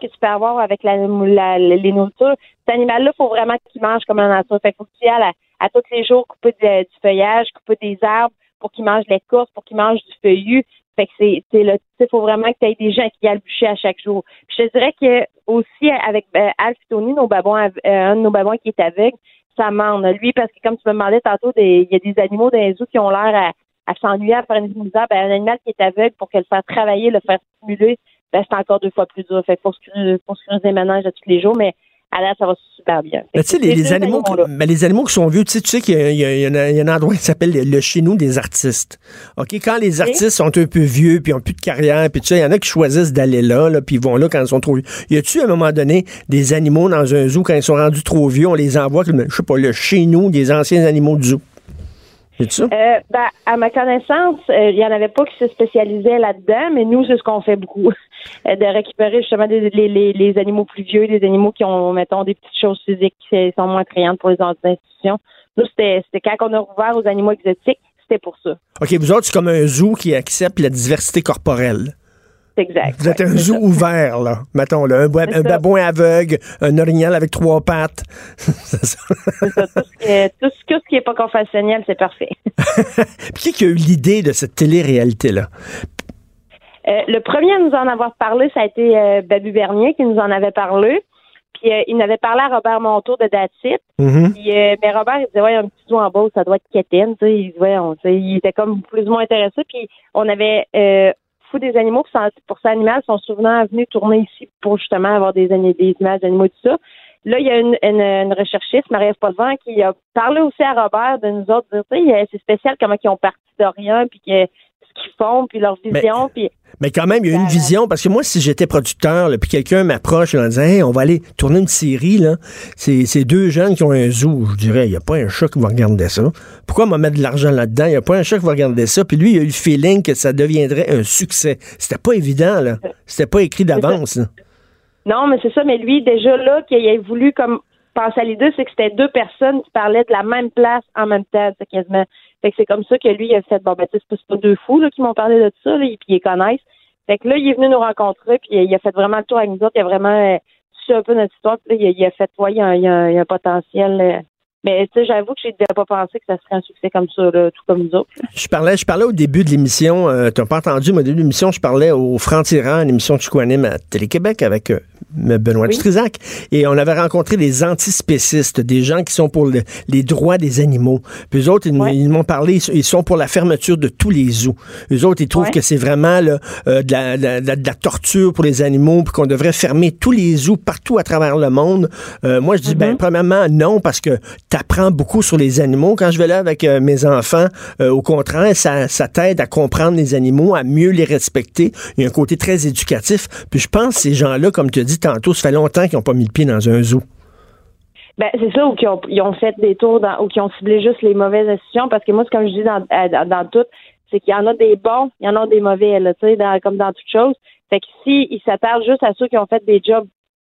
Speaker 6: que tu peux avoir avec la, la- les nourritures. Cet animal-là, faut vraiment qu'il mange comme la nature. Fait qu'il faut tu y ailles à, à tous les jours couper de- du feuillage, couper des arbres pour qu'il mange l'écorce, pour qu'il mange du feuillu. Fait que c'est, le, tu faut vraiment que tu aies des gens qui aillent le bûcher à chaque jour. Puis je te dirais que aussi avec euh, Alf et Tony, nos babons, euh, un de nos babons qui est aveugle, ça mente. Lui, parce que comme tu me demandais tantôt, il y a des animaux dans les zoos qui ont l'air à, s'ennuyer, à faire une misère, ben, un animal qui est aveugle, pour qu'elle le faire travailler, le faire stimuler, ben, c'est encore deux fois plus dur. Fait faut se faut se creuser les ménages à tous les jours, mais à l'air, ça va super bien.
Speaker 3: Mais tu sais, les, animaux, mais les animaux qui sont vieux, tu sais, tu sais qu'il y a, y y y un endroit qui s'appelle le, chez nous des artistes. OK? Quand les artistes sont un peu vieux, puis ont plus de carrière, puis tu sais, il y en a qui choisissent d'aller là, là puis ils vont là quand ils sont trop vieux. Y a-tu, à un moment donné, des animaux dans un zoo, quand ils sont rendus trop vieux, on les envoie, comme, je sais pas, le chez nous des anciens animaux du zoo? C'est ça?
Speaker 6: Euh, ben, à ma connaissance, euh, il y en avait pas qui se spécialisaient là-dedans, mais nous, c'est ce qu'on fait beaucoup. Euh, de récupérer justement des- les, les, les animaux plus vieux, des animaux qui ont, mettons, des petites choses physiques qui sont moins attrayantes pour les institutions. Nous, c'était c'était quand on a rouvert aux animaux exotiques, c'était pour ça.
Speaker 3: OK, vous autres, c'est comme un zoo qui accepte la diversité corporelle.
Speaker 6: Exact.
Speaker 3: Vous êtes
Speaker 6: Ouais,
Speaker 3: un zoo
Speaker 6: ça.
Speaker 3: ouvert, là. Mettons, là. Un, boi- babouin aveugle, un orignal avec trois pattes. C'est ça.
Speaker 6: Tout ce, qui est, tout, ce, tout ce qui est pas confessionnel, c'est parfait.
Speaker 3: Puis qui a eu l'idée de cette télé-réalité-là?
Speaker 6: Euh, le premier à nous en avoir parlé, ça a été euh, Babu Bernier qui nous en avait parlé. Puis euh, il n'avait parlé à Robert Montour de Datit.
Speaker 3: Mhm.
Speaker 6: Puis, euh, mais Robert, il disait, ouais, il y a un petit zoo en bas, ça doit être quétaine. Tu sais, il, ouais, on- tu sais, il était comme plus ou moins intéressé. Puis on avait euh, Fou des animaux pour, pour ça animal sont souvent venus tourner ici pour justement avoir des, des images d'animaux et tout ça. Là, il y a une, une, recherchiste, Marie-Ève qui a parlé aussi à Robert de nous autres, c'est spécial comment ils ont parti d'Orient, puis que, ce qu'ils font, puis leur vision, puis
Speaker 3: Mais quand même, il y a une vision, parce que moi, si j'étais producteur, puis quelqu'un m'approche en disant hey, on va aller tourner une série, là, c'est deux jeunes qui ont un zoo, je dirais, il n'y a pas un chat qui va regarder ça. Pourquoi m'a mettre de l'argent là-dedans? Il n'y a pas un chat qui va regarder ça. Puis lui, il a eu le feeling que ça deviendrait un succès. C'était pas évident, là. C'était pas écrit d'avance.
Speaker 6: Non, mais c'est ça, mais lui, déjà là, qu'il a voulu comme penser à l'idée, c'est que c'était deux personnes qui parlaient de la même place en même temps, c'est quasiment. Fait que c'est comme ça que lui, il a fait, bon, ben, c'est pas deux fous, là, qui m'ont parlé de ça, là, et puis ils connaissent. Fait que là, il est venu nous rencontrer, puis il a fait vraiment le tour avec nous autres, il a vraiment euh, un peu notre histoire, puis là, il a, fait, ouais, il y a, a, un potentiel, euh, mais tu sais, j'avoue que j'ai pas pensé que ça serait un succès comme ça, tout comme nous autres.
Speaker 3: Je parlais, je parlais au début de l'émission, euh, tu n'as pas entendu, mais au début de l'émission, je parlais au Franc-Tirant, une émission que je co-anime à Télé-Québec avec euh, Benoît oui. Et on avait rencontré des antispécistes, des gens qui sont pour les droits des animaux. Puis eux autres, ils, m'ont parlé, ils sont pour la fermeture de tous les zoos. Eux autres, ils trouvent que c'est vraiment là, euh, de, la, de, la, torture pour les animaux, puis qu'on devrait fermer tous les zoos partout à travers le monde. Euh, moi, je dis, ben, mm-hmm. premièrement, non, parce que tu apprends beaucoup sur les animaux. Quand je vais là avec euh, mes enfants, au contraire, ça, t'aide à comprendre les animaux, à mieux les respecter. Il y a un côté très éducatif. Puis je pense, ces gens-là, comme tu as dit tantôt, ça fait longtemps qu'ils n'ont pas mis le pied dans un zoo.
Speaker 6: Ben, c'est ça, ou qu'ils ont, fait des tours dans, ou qu'ils ont ciblé juste les mauvaises institutions, parce que moi, comme je dis dans, dans, tout, c'est qu'il y en a des bons, il y en a des mauvais, là, tu sais, comme dans toute chose. Fait que si ils s'attardent juste à ceux qui ont fait des jobs,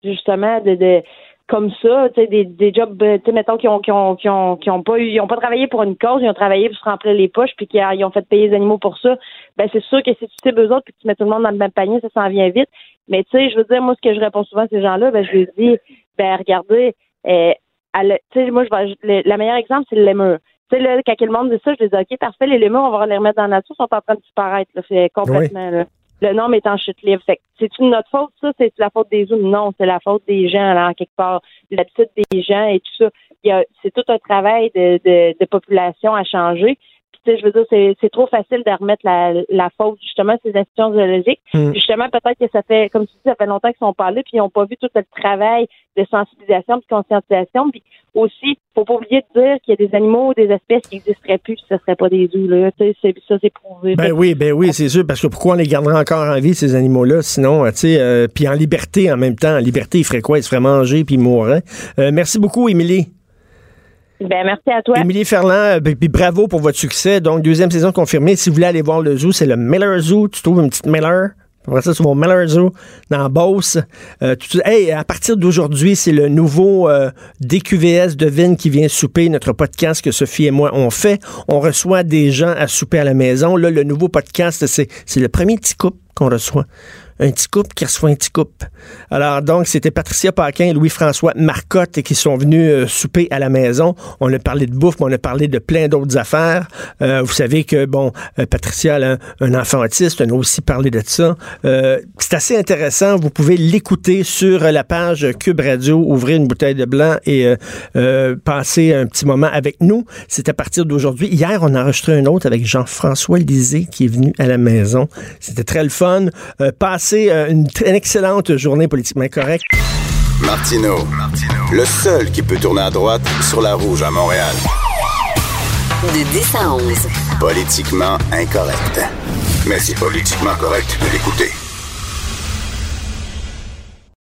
Speaker 6: justement, de, de comme ça, tu sais, des, des jobs, tu sais, mettons, qui ont, qui ont, qui ont, qui ont pas eu, ils ont pas travaillé pour une cause, ils ont travaillé pour se remplir les poches, puis qu'ils ont fait payer les animaux pour ça. Ben, c'est sûr que si tu sais eux autres, puis que tu mets tout le monde dans le même panier, ça s'en vient vite. Mais tu sais, je veux dire, moi, ce que je réponds souvent à ces gens-là, ben, je leur dis, ben, regardez, euh, tu sais, moi, je vais, le, le meilleur exemple, c'est le lémur. Tu sais, là, quand le monde dit ça, je dis, OK, parfait, les lémurs, on va les remettre dans la nature, ils sont en train de disparaître, là, c'est complètement, là. Le nom est en chute libre. Fait c'est une notre faute, ça? C'est la faute des autres? Non, c'est la faute des gens, là, quelque part. L'habitude des gens et tout ça. C'est tout un travail de, de, de population à changer je veux dire, c'est trop facile de remettre la, la faute justement à ces institutions zoologiques. Hmm. Justement, peut-être que ça fait, comme tu dis, ça fait longtemps qu'ils sont parlés, puis ils n'ont pas vu tout le travail de sensibilisation, de conscientisation. Puis aussi, faut pas oublier de dire qu'il y a des animaux ou des espèces qui n'existeraient plus, puis ce serait pas des zoos. Là. Ça, c'est prouvé.
Speaker 3: Ben oui, ben oui, c'est sûr, parce que pourquoi on les garderait encore en vie, ces animaux-là, sinon, tu sais, euh, puis en liberté en même temps. En liberté, ils feraient quoi? Ils se feraient manger, puis ils mourraient. Euh, merci beaucoup, Émilie.
Speaker 6: Ben, merci à toi.
Speaker 3: Émilie Ferland, euh, puis bravo pour votre succès. Donc, deuxième saison confirmée. Si vous voulez aller voir le zoo, c'est le Miller Zoo. Tu trouves une petite Miller? Après ça, c'est mon Miller Zoo dans Beauce. Euh, hey, à partir d'aujourd'hui, c'est le nouveau euh, DQVS de Vin qui vient souper, notre podcast que Sophie et moi on fait. On reçoit des gens à souper à la maison. Là, le nouveau podcast, c'est le premier petit couple qu'on reçoit un petit couple qui reçoit un petit couple. Alors, donc, c'était Patricia Paquin et Louis-François Marcotte qui sont venus euh, souper à la maison. On a parlé de bouffe, mais on a parlé de plein d'autres affaires. Euh, vous savez que, bon, euh, Patricia un, enfant autiste. On a aussi parlé de ça. c'est assez intéressant. Vous pouvez l'écouter sur la page Cube Radio. Ouvrir une bouteille de blanc et passer un petit moment avec nous. C'est à partir d'aujourd'hui. Hier, on a enregistré un autre avec Jean-François Lisée qui est venu à la maison. C'était très le fun. Euh, une, excellente journée politiquement correcte.
Speaker 2: Martino, le seul qui peut tourner à droite sur la rouge à Montréal.
Speaker 1: De 10 à 11.
Speaker 2: Politiquement incorrect. Mais c'est politiquement correct de l'écouter.